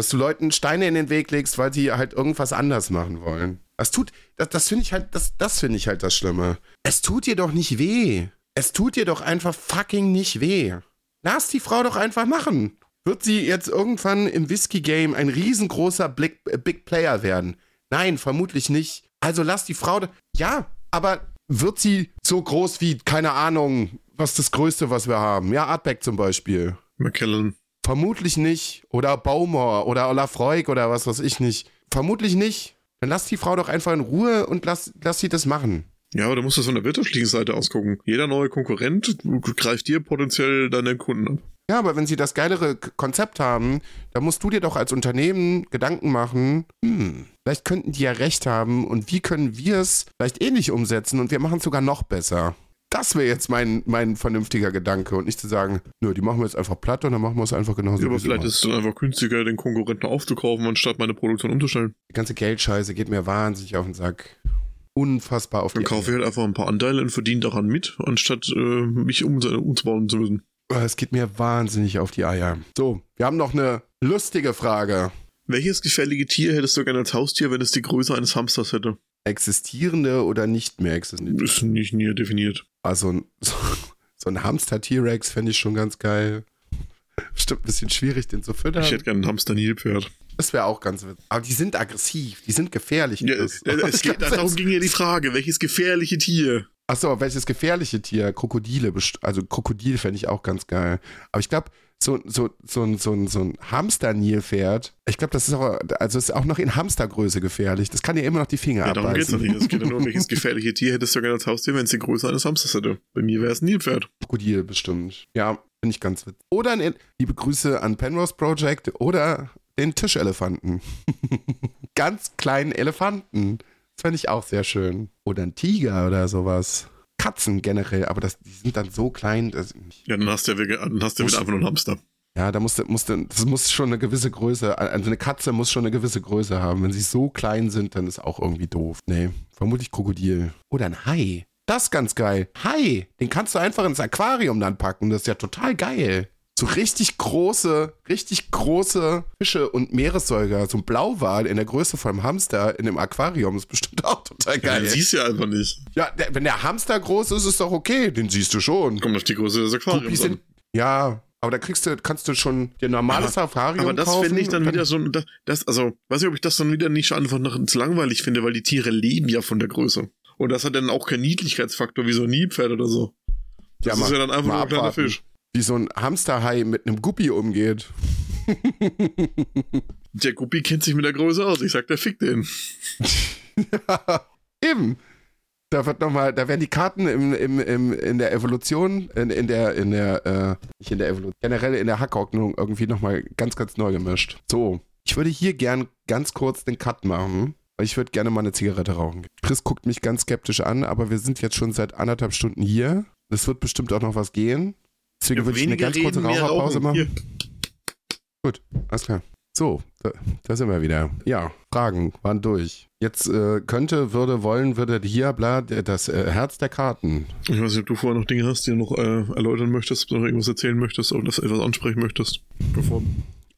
Speaker 2: Dass du Leuten Steine in den Weg legst, weil sie halt irgendwas anders machen wollen. Das tut, das, das finde ich halt, das, das finde ich halt das Schlimme. Es tut dir doch nicht weh. Es tut dir doch einfach fucking nicht weh. Lass die Frau doch einfach machen wird sie jetzt irgendwann im Whisky-Game ein riesengroßer Big, Big Player werden. Nein, vermutlich nicht. Also lass die Frau. Ja, aber wird sie so groß wie, keine Ahnung, was das Größte, was wir haben? Ja, Artback zum Beispiel.
Speaker 1: McKellen.
Speaker 2: Vermutlich nicht. Oder Baumor oder Olafreuk oder was weiß ich nicht. Vermutlich nicht. Dann lass die Frau doch einfach in Ruhe und lass, lass sie das machen.
Speaker 1: Ja, aber du musst das von der wirtschaftlichen Seite ausgucken. Jeder neue Konkurrent greift dir potenziell deine Kunden an.
Speaker 2: Ja, aber wenn sie das geilere Konzept haben, dann musst du dir doch als Unternehmen Gedanken machen, hm, vielleicht könnten die ja recht haben und wie können wir es vielleicht ähnlich umsetzen und wir machen es sogar noch besser. Das wäre jetzt mein, mein vernünftiger Gedanke und nicht zu sagen, nö, die machen wir jetzt einfach platt und dann machen wir es einfach genauso.
Speaker 1: Ja, aber vielleicht ist es dann einfach günstiger, den Konkurrenten aufzukaufen, anstatt meine Produktion umzustellen.
Speaker 2: Die ganze Geldscheiße geht mir wahnsinnig auf den Sack. Unfassbar auf
Speaker 1: Dann
Speaker 2: die
Speaker 1: kaufe ich halt einfach ein paar Anteile und verdiene daran mit, anstatt äh, mich um, umzubauen zu müssen.
Speaker 2: Es geht mir wahnsinnig auf die Eier. So, wir haben noch eine lustige Frage.
Speaker 1: Welches gefährliche Tier hättest du gerne als Haustier, wenn es die Größe eines Hamsters hätte?
Speaker 2: Existierende oder nicht mehr existierende?
Speaker 1: Ist nicht näher definiert.
Speaker 2: Also so, so ein Hamster-T-Rex fände ich schon ganz geil. Bestimmt ein bisschen schwierig, den zu füttern.
Speaker 1: Ich hätte gerne ein Hamster-Nilpferd.
Speaker 2: Das wäre auch ganz witzig. Aber die sind aggressiv, die sind gefährlich.
Speaker 1: Ja,
Speaker 2: Das-
Speaker 1: äh, es geht, darum ging ja die Frage, welches gefährliche Tier?
Speaker 2: Achso, welches gefährliche Tier? Krokodile. Also Krokodil fände ich auch ganz geil. Aber ich glaube, so, so, so, ein- so, ein- so ein Hamster-Nilpferd, ich glaube, das ist auch, also ist auch noch in Hamstergröße gefährlich. Das kann ja immer noch die Finger
Speaker 1: Ja, darum geht's doch
Speaker 2: abbeißen.
Speaker 1: nicht. Es geht ja nur, um welches gefährliche Tier hättest du gerne als Haustier, wenn es die Größe eines Hamsters hätte. Bei mir wäre es ein Nilpferd.
Speaker 2: Krokodil bestimmt. Ja, finde ich ganz witzig. Oder ein, liebe Grüße an Penrose Project oder den Tischelefanten. ganz kleinen Elefanten. Das fände ich auch sehr schön. Oder ein Tiger oder sowas. Katzen generell, aber das, die sind dann so klein. Dass,
Speaker 1: Ja, dann hast du ja wieder, dann hast du ja wieder einfach nur einen Hamster.
Speaker 2: ja, da musste, musste, das muss schon eine gewisse Größe, also eine Katze muss schon eine gewisse Größe haben. Wenn sie so klein sind, dann ist auch irgendwie doof. Nee, vermutlich Krokodil. Oder ein Hai. Das ist ganz geil. Hai, den kannst du einfach ins Aquarium dann packen. Das ist ja total geil. So richtig große, richtig große Fische und Meeressäuger, so ein Blauwal in der Größe vom Hamster in dem Aquarium ist bestimmt auch total
Speaker 1: Ja,
Speaker 2: geil.
Speaker 1: den siehst du ja einfach nicht.
Speaker 2: Ja, der, wenn der Hamster groß ist, ist doch okay. Den siehst du schon.
Speaker 1: Kommt auf die Größe des Aquariums an.
Speaker 2: ja, aber da kriegst du, kannst du schon dir ein normales Aquarium
Speaker 1: Aber das finde ich dann wieder so, das, das, also, weiß ich, ob ich das dann wieder nicht einfach noch zu langweilig finde, weil die Tiere leben ja von der Größe. Und das hat dann auch keinen Niedlichkeitsfaktor wie so ein Nilpferd oder so. Das
Speaker 2: Ja,
Speaker 1: ist
Speaker 2: mal-
Speaker 1: ja dann einfach nur ein kleiner. Fisch.
Speaker 2: Wie so ein Hamsterhai mit einem Guppi umgeht.
Speaker 1: Der Guppi kennt sich mit der Größe aus. Ich sag, der fickt den.
Speaker 2: Eben. Da wird noch mal, da werden die Karten im, im, im, in der Evolution, in, in der, in der, äh, nicht in der Evolution, generell in der Hackordnung irgendwie nochmal ganz, ganz neu gemischt. So, ich würde hier gern ganz kurz den Cut machen. weil Ich würde gerne mal eine Zigarette rauchen. Chris guckt mich ganz skeptisch an, aber wir sind jetzt schon seit anderthalb Stunden hier. Es wird bestimmt auch noch was gehen. Deswegen
Speaker 1: Ja,
Speaker 2: würde ich eine ganz kurze Raucherpause machen.
Speaker 1: Hier.
Speaker 2: Gut, alles klar. So, da, da sind wir wieder. Ja, Fragen waren durch. Jetzt äh, könnte, würde, wollen, würde hier, bla, das äh, Herz der Karten.
Speaker 1: Ich weiß nicht, ob du vorher noch Dinge hast, die du noch äh, erläutern möchtest, ob du noch irgendwas erzählen möchtest oder das etwas ansprechen möchtest. Bevor,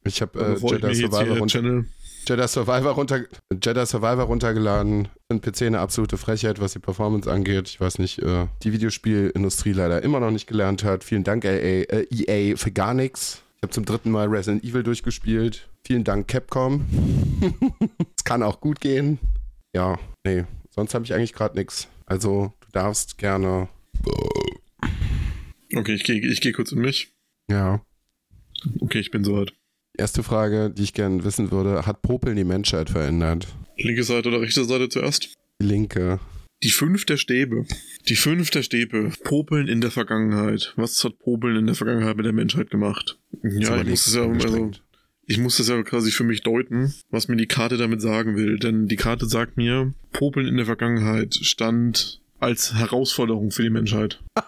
Speaker 2: Ich habe äh,
Speaker 1: bevor ich
Speaker 2: Jedi,
Speaker 1: jetzt
Speaker 2: Survivor runter,
Speaker 1: Channel.
Speaker 2: Jedi, Survivor runter, Jedi Survivor runtergeladen. Ein PC eine absolute Frechheit, was die Performance angeht. Ich weiß nicht, äh, die Videospielindustrie leider immer noch nicht gelernt hat. Vielen Dank, EA, äh, EA für gar nichts. Ich habe zum dritten Mal Resident Evil durchgespielt. Vielen Dank, Capcom. Es kann auch gut gehen. Ja, nee, sonst habe ich eigentlich gerade nichts. Also, du darfst gerne.
Speaker 1: Okay, ich gehe ich geh kurz in mich.
Speaker 2: Ja.
Speaker 1: Okay, ich bin soweit.
Speaker 2: Erste Frage, die ich gerne wissen würde: Hat Popeln die Menschheit verändert?
Speaker 1: Linke Seite oder rechte Seite zuerst?
Speaker 2: Linke.
Speaker 1: Die fünf der Stäbe. Die fünf der Stäbe. Popeln in der Vergangenheit. Was hat Popeln in der Vergangenheit mit der Menschheit gemacht? Ja, ich muss es ja, also, ich muss das ja quasi für mich deuten, was mir die Karte damit sagen will. Denn die Karte sagt mir, Popeln in der Vergangenheit stand als Herausforderung für die Menschheit.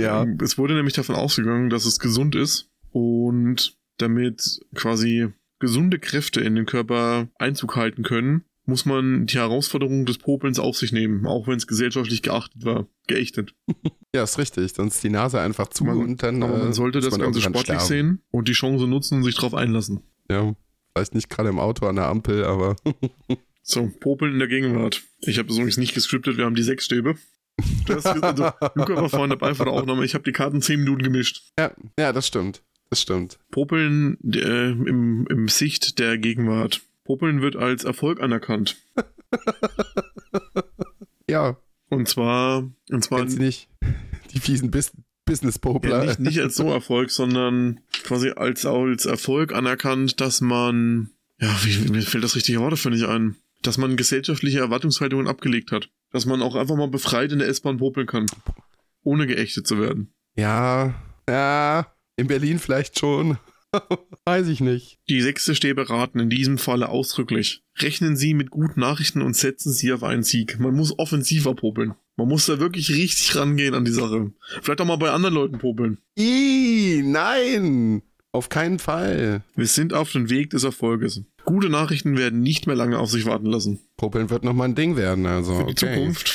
Speaker 2: Ja.
Speaker 1: Es wurde nämlich davon ausgegangen, dass es gesund ist und damit quasi gesunde Kräfte in den Körper Einzug halten können, muss man die Herausforderung des Popelns auf sich nehmen, auch wenn es gesellschaftlich geachtet war, geächtet.
Speaker 2: Ja, ist richtig. Sonst die Nase einfach zu
Speaker 1: Man-
Speaker 2: und dann.
Speaker 1: Aber man
Speaker 2: äh,
Speaker 1: sollte das
Speaker 2: man
Speaker 1: Ganze sportlich
Speaker 2: sterben.
Speaker 1: sehen und die Chance nutzen und sich darauf einlassen.
Speaker 2: Ja. Vielleicht nicht gerade im Auto an der Ampel, aber.
Speaker 1: So, Popeln in der Gegenwart. Ich habe das übrigens nicht gescriptet, wir haben die sechs Stäbe. Das, also, Luca war vorhin dabei vor der Aufnahme, ich habe die Karten zehn Minuten gemischt.
Speaker 2: ja, ja, das stimmt. Das stimmt.
Speaker 1: Popeln äh, im, im Sicht der Gegenwart. Popeln wird als Erfolg anerkannt.
Speaker 2: ja.
Speaker 1: Und zwar, und zwar
Speaker 2: Kennst nicht die fiesen Bis Business-Popler.
Speaker 1: ja, nicht, nicht als so Erfolg, sondern quasi als, als Erfolg anerkannt, dass man, ja, wie, mir fällt das richtige Wort dafür nicht ein, dass man gesellschaftliche Erwartungshaltungen abgelegt hat. Dass man auch einfach mal befreit in der S-Bahn popeln kann. Ohne geächtet zu werden.
Speaker 2: Ja, ja, in Berlin vielleicht schon. Weiß ich nicht.
Speaker 1: Die sechste Stäbe raten in diesem Falle ausdrücklich. Rechnen Sie mit guten Nachrichten und setzen Sie auf einen Sieg. Man muss offensiver popeln. Man muss da wirklich richtig rangehen an die Sache. Vielleicht auch mal bei anderen Leuten popeln.
Speaker 2: Ih, nein! Auf keinen Fall.
Speaker 1: Wir sind auf dem Weg des Erfolges. Gute Nachrichten werden nicht mehr lange auf sich warten lassen.
Speaker 2: Popeln wird nochmal ein Ding werden, also.
Speaker 1: Für die
Speaker 2: okay.
Speaker 1: Zukunft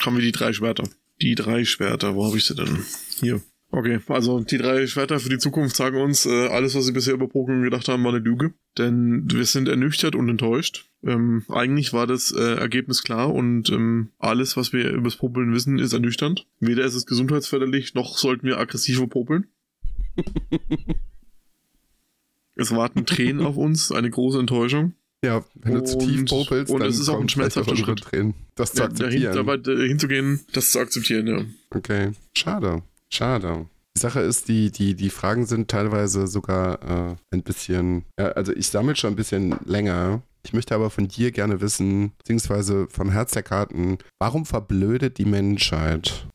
Speaker 1: haben wir die drei Schwerter. Die drei Schwerter, wo habe ich sie denn? Hier. Okay, also die drei Schwerter für die Zukunft sagen uns, äh, alles, was sie bisher über Pokémon gedacht haben, war eine Lüge. Denn wir sind ernüchtert und enttäuscht. Ähm, eigentlich war das äh, Ergebnis klar und ähm, alles, was wir über das Popeln wissen, ist ernüchternd. Weder ist es gesundheitsförderlich, noch sollten wir aggressiver popeln. es warten Tränen auf uns, eine große Enttäuschung.
Speaker 2: Ja, wenn du zu tief
Speaker 1: Und-
Speaker 2: popelst,
Speaker 1: und
Speaker 2: dann
Speaker 1: es ist auch ein schmerzhafter Schritt.
Speaker 2: Tränen. Das zu
Speaker 1: Ja, dahin,
Speaker 2: akzeptieren.
Speaker 1: dabei äh, hinzugehen, das zu akzeptieren, ja.
Speaker 2: Okay, schade, schade. Die Sache ist, die, die, die Fragen sind teilweise sogar äh, ein bisschen, ja, also ich sammle schon ein bisschen länger. Ich möchte aber von dir gerne wissen, beziehungsweise vom Herz der Karten, warum verblödet die Menschheit?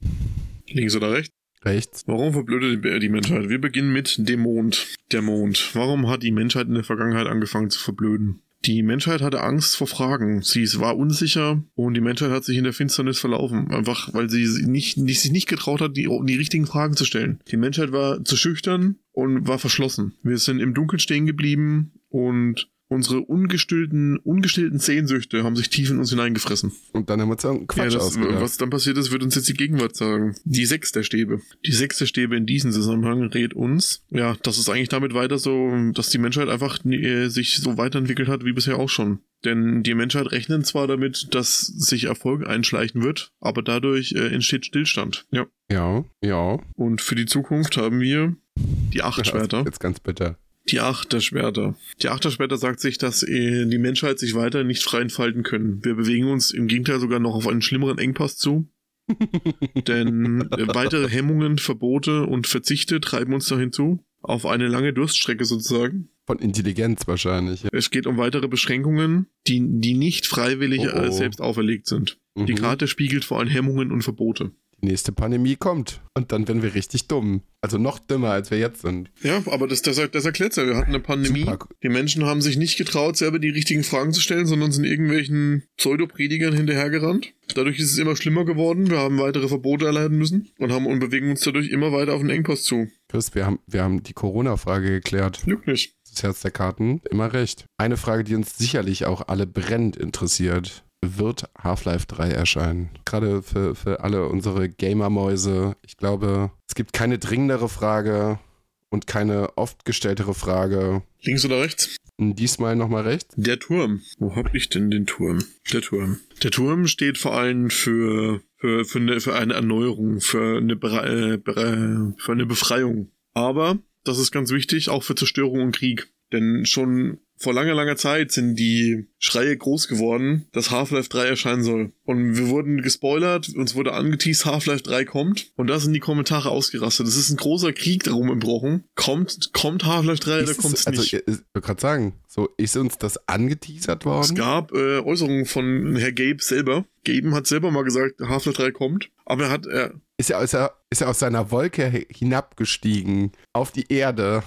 Speaker 1: Links oder rechts?
Speaker 2: Rechts?
Speaker 1: Warum verblödet die- die Menschheit? Wir beginnen mit dem Mond. Der Mond. Warum hat die Menschheit in der Vergangenheit angefangen zu verblöden? Die Menschheit hatte Angst vor Fragen. Sie war unsicher und die Menschheit hat sich in der Finsternis verlaufen. Einfach, weil sie nicht, nicht, sich nicht getraut hat, die, die richtigen Fragen zu stellen. Die Menschheit war zu schüchtern und war verschlossen. Wir sind im Dunkeln stehen geblieben und unsere ungestillten, ungestillten Sehnsüchte haben sich tief in uns hineingefressen.
Speaker 2: Und dann haben wir irgendeinen Quatsch
Speaker 1: Ja, das, was dann passiert ist, wird uns jetzt die Gegenwart sagen. Die sechs der Stäbe. Die sechs der Stäbe in diesem Zusammenhang rät uns, ja, dass es eigentlich damit weiter so, dass die Menschheit einfach äh, sich so weiterentwickelt hat wie bisher auch schon. Denn die Menschheit rechnet zwar damit, dass sich Erfolg einschleichen wird, aber dadurch äh, entsteht Stillstand. Ja.
Speaker 2: ja, ja.
Speaker 1: Und für die Zukunft haben wir die acht Schwerter.
Speaker 2: Jetzt ganz bitter.
Speaker 1: Die Achterschwerter. Die Achterschwerter sagt sich, dass äh, die Menschheit sich weiter nicht frei entfalten können. Wir bewegen uns im Gegenteil sogar noch auf einen schlimmeren Engpass zu. Denn äh, weitere Hemmungen, Verbote und Verzichte treiben uns dahin zu. Auf eine lange Durststrecke sozusagen.
Speaker 2: Von Intelligenz wahrscheinlich. Ja.
Speaker 1: Es geht um weitere Beschränkungen, die, die nicht freiwillig
Speaker 2: Oh, oh.
Speaker 1: Selbst auferlegt sind. Die
Speaker 2: Mhm.
Speaker 1: Karte spiegelt vor allem Hemmungen und Verbote.
Speaker 2: Nächste Pandemie kommt. Und dann werden wir richtig dumm. Also noch dümmer, als wir jetzt sind.
Speaker 1: Ja, aber das, das, das erklärt ja. Wir hatten eine Pandemie.
Speaker 2: Super.
Speaker 1: Die Menschen haben sich nicht getraut, selber die richtigen Fragen zu stellen, sondern sind irgendwelchen Pseudopredigern hinterhergerannt. Dadurch ist es immer schlimmer geworden. Wir haben weitere Verbote erleiden müssen und haben und bewegen uns dadurch immer weiter auf den Engpass zu.
Speaker 2: Chris, wir haben, wir haben die Corona-Frage geklärt.
Speaker 1: Lügt nicht.
Speaker 2: Das Herz der Karten, immer recht. Eine Frage, die uns sicherlich auch alle brennend interessiert. Wird Half-Life 3 erscheinen? Gerade für, für alle unsere Gamer-Mäuse. Ich glaube, es gibt keine dringendere Frage und keine oft gestelltere Frage.
Speaker 1: Links oder rechts?
Speaker 2: Diesmal nochmal rechts.
Speaker 1: Der Turm. Wo hab ich denn den Turm? Der Turm. Der Turm steht vor allem für, für, für, eine, für eine Erneuerung, für eine, Bere Bere für eine Befreiung. Aber, das ist ganz wichtig, auch für Zerstörung und Krieg. Denn schon vor langer, langer Zeit sind die Schreie groß geworden, dass Half-Life 3 erscheinen soll. Und wir wurden gespoilert, uns wurde angeteased, Half-Life 3 kommt. Und da sind die Kommentare ausgerastet. Es ist ein großer Krieg darum entbrochen. Kommt, kommt Half-Life 3 oder
Speaker 2: Ist es-
Speaker 1: kommt es
Speaker 2: also,
Speaker 1: nicht?
Speaker 2: ich wollte gerade sagen, so ist uns das angeteasert worden?
Speaker 1: Es gab äh, Äußerungen von Herr Gabe selber. Gabe hat selber mal gesagt, Half-Life 3 kommt. Aber er hat,
Speaker 2: ist er, ist, er, ist er aus seiner Wolke hinabgestiegen auf die Erde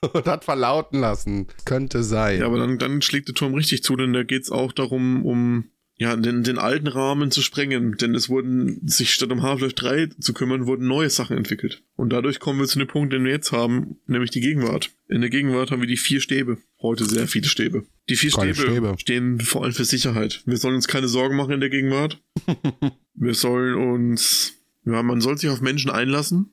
Speaker 2: und hat verlauten lassen. Könnte sein.
Speaker 1: ja, aber dann, dann schlägt der Turm richtig zu, denn da geht's auch darum, um ja, den, den alten Rahmen zu sprengen. Denn es wurden, sich statt um Half-Life 3 zu kümmern, wurden neue Sachen entwickelt. Und dadurch kommen wir zu dem Punkt, den wir jetzt haben, nämlich die Gegenwart. In der Gegenwart haben wir die vier Stäbe. Heute sehr viele Stäbe. Die vier Stäbe,
Speaker 2: Stäbe.
Speaker 1: stehen vor allem für Sicherheit. Wir sollen uns keine Sorgen machen in der Gegenwart. Wir sollen uns, ja, man soll sich auf Menschen einlassen.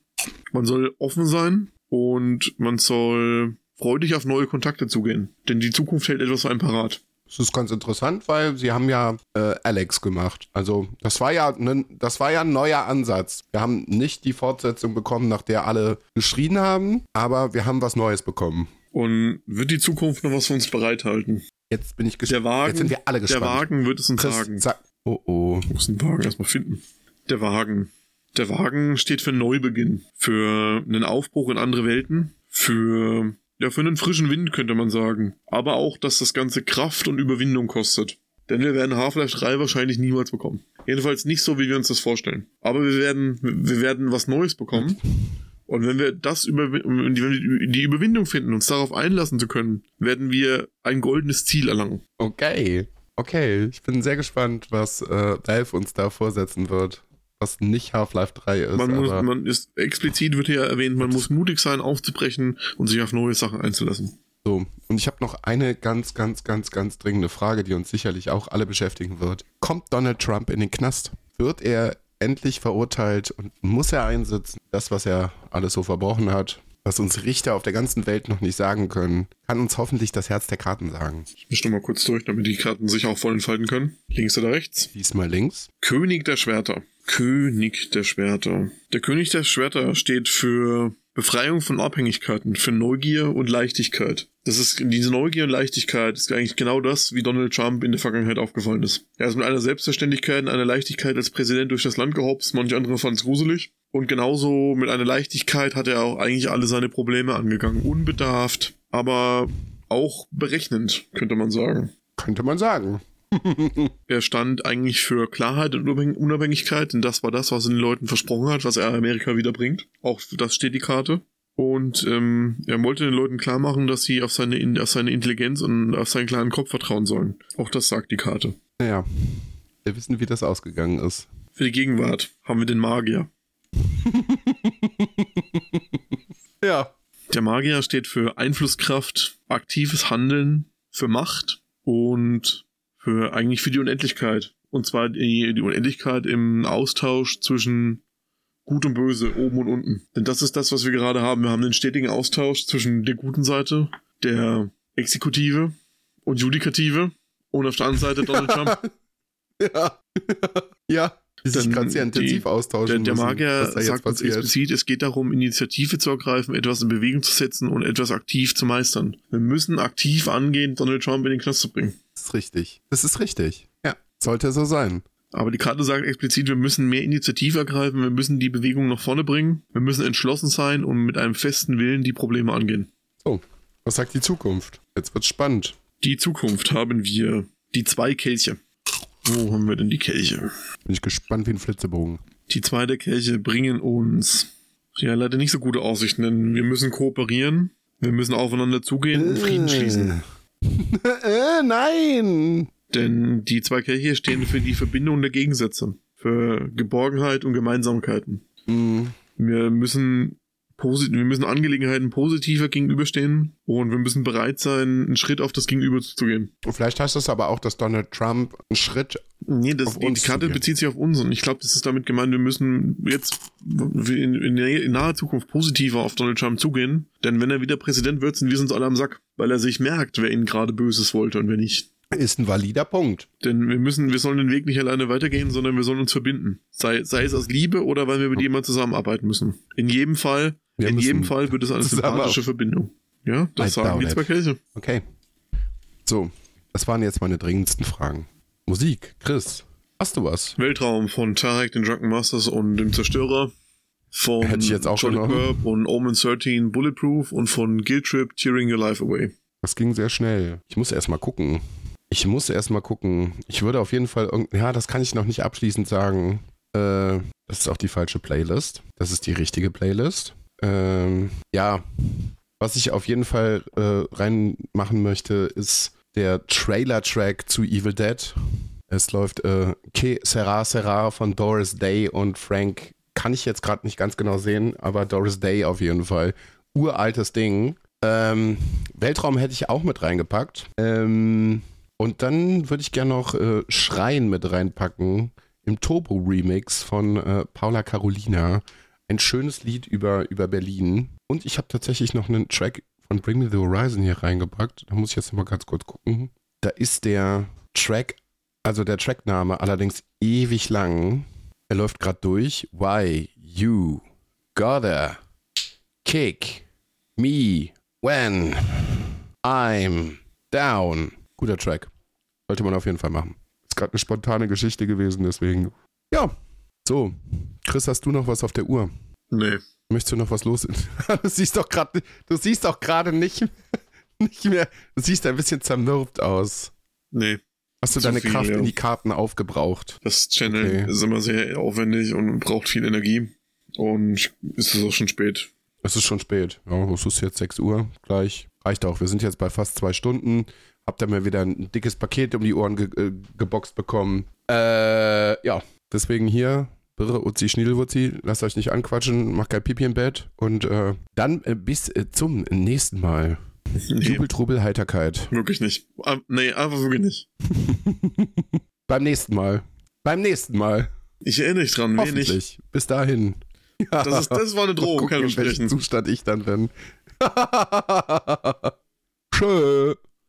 Speaker 1: Man soll offen sein und man soll freudig auf neue Kontakte zugehen. Denn die Zukunft hält etwas für einen parat.
Speaker 2: Das ist ganz interessant, weil sie haben ja äh, Alex gemacht. Also das war ja ne, das war ja ein neuer Ansatz. Wir haben nicht die Fortsetzung bekommen, nach der alle geschrien haben, aber wir haben was Neues bekommen.
Speaker 1: Und wird die Zukunft noch was für uns bereithalten?
Speaker 2: Jetzt bin ich
Speaker 1: Der
Speaker 2: gespannt. Jetzt sind wir alle
Speaker 1: der
Speaker 2: gespannt.
Speaker 1: Wagen wird es uns
Speaker 2: Chris,
Speaker 1: sagen.
Speaker 2: sag. Oh oh.
Speaker 1: Ich muss den Wagen erstmal finden. Der Wagen. Der Wagen steht für Neubeginn, für einen Aufbruch in andere Welten, für ja für einen frischen Wind könnte man sagen, aber auch, dass das Ganze Kraft und Überwindung kostet. Denn wir werden Half-Life 3 wahrscheinlich niemals bekommen. Jedenfalls nicht so, wie wir uns das vorstellen. Aber wir werden, wir werden was Neues bekommen. Und wenn wir das über, wenn wir die Überwindung finden, uns darauf einlassen zu können, werden wir ein goldenes Ziel erlangen.
Speaker 2: Okay. Okay. Ich bin sehr gespannt, was äh, Valve uns da vorsetzen wird. Was nicht Half-Life 3 ist.
Speaker 1: Man, muss, man ist explizit wird hier erwähnt, man muss mutig sein, aufzubrechen und sich auf neue Sachen einzulassen.
Speaker 2: so. Und ich habe noch eine ganz, ganz, ganz, ganz dringende Frage, die uns sicherlich auch alle beschäftigen wird. Kommt Donald Trump in den Knast? Wird er endlich verurteilt und muss er einsitzen? Das, was er alles so verbrochen hat, was uns Richter auf der ganzen Welt noch nicht sagen können, kann uns hoffentlich das Herz der Karten sagen.
Speaker 1: Ich mische nochmal kurz durch, damit die Karten sich auch voll entfalten können. Links oder rechts?
Speaker 2: Diesmal links.
Speaker 1: König der Schwerter. König der Schwerter. Der König der Schwerter steht für Befreiung von Abhängigkeiten, für Neugier und Leichtigkeit. Das ist diese Neugier und Leichtigkeit ist eigentlich genau das, wie Donald Trump in der Vergangenheit aufgefallen ist. Er ist mit einer Selbstverständlichkeit und einer Leichtigkeit als Präsident durch das Land gehopst, manche andere fanden es gruselig. Und genauso mit einer Leichtigkeit hat er auch eigentlich alle seine Probleme angegangen. Unbedarft, aber auch berechnend, könnte man sagen.
Speaker 2: Könnte man sagen.
Speaker 1: Er stand eigentlich für Klarheit und Unabhäng- Unabhängigkeit, denn das war das, was er den Leuten versprochen hat, was er Amerika wieder bringt. Auch das steht die Karte. Und ähm, er wollte den Leuten klar machen, dass sie auf seine, In- auf seine Intelligenz und auf seinen kleinen Kopf vertrauen sollen. Auch das sagt die Karte.
Speaker 2: Naja, wir wissen, wie das ausgegangen ist.
Speaker 1: Für die Gegenwart haben wir den Magier.
Speaker 2: Ja.
Speaker 1: Der Magier steht für Einflusskraft, aktives Handeln, für Macht und für eigentlich für die Unendlichkeit. Und zwar die, die Unendlichkeit im Austausch zwischen Gut und Böse, oben und unten. Denn das ist das, was wir gerade haben. Wir haben den stetigen Austausch zwischen der guten Seite, der Exekutive und Judikative und auf der anderen Seite Donald Trump.
Speaker 2: Ja. ja. Sich gerade sehr intensiv
Speaker 1: die-
Speaker 2: austauschen.
Speaker 1: Der, der
Speaker 2: müssen,
Speaker 1: Magier
Speaker 2: jetzt
Speaker 1: sagt uns explizit, es geht darum, Initiative zu ergreifen, etwas in Bewegung zu setzen und etwas aktiv zu meistern. Wir müssen aktiv angehen, Donald Trump in den Knast zu bringen.
Speaker 2: Das ist richtig. Das ist richtig. Ja. Sollte so sein.
Speaker 1: Aber die Karte sagt explizit, wir müssen mehr Initiative ergreifen, wir müssen die Bewegung nach vorne bringen, wir müssen entschlossen sein und mit einem festen Willen die Probleme angehen.
Speaker 2: So. Was sagt die Zukunft? Jetzt wird's spannend.
Speaker 1: Die Zukunft haben wir die zwei Kelche. Wo haben wir denn die Kelche?
Speaker 2: Bin ich gespannt wie ein Flitzebogen.
Speaker 1: Die zwei der Kelche bringen uns ja leider nicht so gute Aussichten, denn wir müssen kooperieren, wir müssen aufeinander zugehen und Frieden schließen.
Speaker 2: äh, nein!
Speaker 1: Denn die zwei Kelche stehen für die Verbindung der Gegensätze, für Geborgenheit und Gemeinsamkeiten.
Speaker 2: Hm,
Speaker 1: Wir müssen, posi wir müssen Angelegenheiten positiver gegenüberstehen und wir müssen bereit sein, einen Schritt auf das Gegenüber zu gehen.
Speaker 2: Und vielleicht heißt das aber auch, dass Donald Trump einen Schritt.
Speaker 1: Nee, das,
Speaker 2: Auf
Speaker 1: die, Karte bezieht sich auf uns und ich glaube, das ist damit gemeint, wir müssen jetzt in, in, in naher Zukunft positiver auf Donald Trump zugehen, denn wenn er wieder Präsident wird, sind wir uns alle am Sack, weil er sich merkt, wer ihn gerade Böses wollte und wer nicht.
Speaker 2: Ist ein valider Punkt.
Speaker 1: Denn wir müssen, wir sollen den Weg nicht alleine weitergehen, sondern wir sollen uns verbinden. Sei, sei es aus Liebe oder weil wir mit jemandem zusammenarbeiten müssen. In jedem Fall,
Speaker 2: Wir
Speaker 1: in jedem Fall wird es eine sympathische Verbindung. Ja, das
Speaker 2: I
Speaker 1: sagen die zwei Kirche.
Speaker 2: Okay. So, das waren jetzt meine dringendsten Fragen. Musik, Chris, hast du was?
Speaker 1: Weltraum von Tarek, den Drunken Masters und dem Zerstörer. Von
Speaker 2: Hätte ich jetzt auch genommen.
Speaker 1: Kirk und Omen 13 Bulletproof und von Guilt Trip Tearing Your Life Away.
Speaker 2: Das ging sehr schnell. Ich muss erst mal gucken. Ich muss erst mal gucken. Ich würde auf jeden Fall ja, das kann ich noch nicht abschließend sagen. Äh, das ist auch die falsche Playlist. Das ist die richtige Playlist. Ähm, ja, was ich auf jeden Fall äh, reinmachen möchte, ist der Trailer-Track zu Evil Dead. Es läuft äh, Que Sera Sera von Doris Day und Frank. Kann ich jetzt gerade nicht ganz genau sehen, aber Doris Day auf jeden Fall. Uraltes Ding. Ähm, Weltraum hätte ich auch mit reingepackt. Ähm, und dann würde ich gerne noch äh, Schreien mit reinpacken im Turbo-Remix von äh, Paula Carolina. Ein schönes Lied über, über Berlin. Und ich habe tatsächlich noch einen Track von Bring Me the Horizon hier reingepackt. Da muss ich jetzt mal ganz kurz gucken. Da ist der Track, also der Trackname allerdings ewig lang. Er läuft gerade durch. Why you gotta kick me when I'm down. Guter Track. Sollte man auf jeden Fall machen. Ist gerade eine spontane Geschichte gewesen, deswegen. Ja. So. Chris, hast du noch was auf der Uhr?
Speaker 1: Nee.
Speaker 2: Möchtest du noch was los? du siehst doch gerade, du siehst doch gerade nicht, nicht mehr, du siehst ein bisschen zermürbt aus.
Speaker 1: Nee.
Speaker 2: Hast du deine
Speaker 1: viel,
Speaker 2: Kraft
Speaker 1: ja.
Speaker 2: in die Karten aufgebraucht?
Speaker 1: Das Channel
Speaker 2: Okay.
Speaker 1: ist immer sehr aufwendig und braucht viel Energie. Und es ist auch schon spät.
Speaker 2: Es ist schon spät. Ja, es ist jetzt 6 Uhr gleich. Reicht auch. Wir sind jetzt bei fast zwei Stunden. Habt ihr mir wieder ein dickes Paket um die Ohren ge äh, geboxt bekommen. Äh, ja. Deswegen hier, Birre, Uzi, Schniedelwurzi, lasst euch nicht anquatschen, macht kein Pipi im Bett. Und äh, dann äh, bis äh, zum nächsten Mal.
Speaker 1: Nee,
Speaker 2: Jubel, Trubel, Heiterkeit.
Speaker 1: wirklich nicht. Ah, Nee, einfach wirklich nicht.
Speaker 2: Beim nächsten Mal. Beim nächsten Mal.
Speaker 1: Ich erinnere dich dran, wenig.
Speaker 2: Hoffentlich. Bis dahin. Ja.
Speaker 1: Das, ist, das war eine Drohung,
Speaker 2: gucken,
Speaker 1: kann
Speaker 2: in
Speaker 1: ich
Speaker 2: welchem
Speaker 1: versprechen.
Speaker 2: Zustand ich dann bin. Tschö.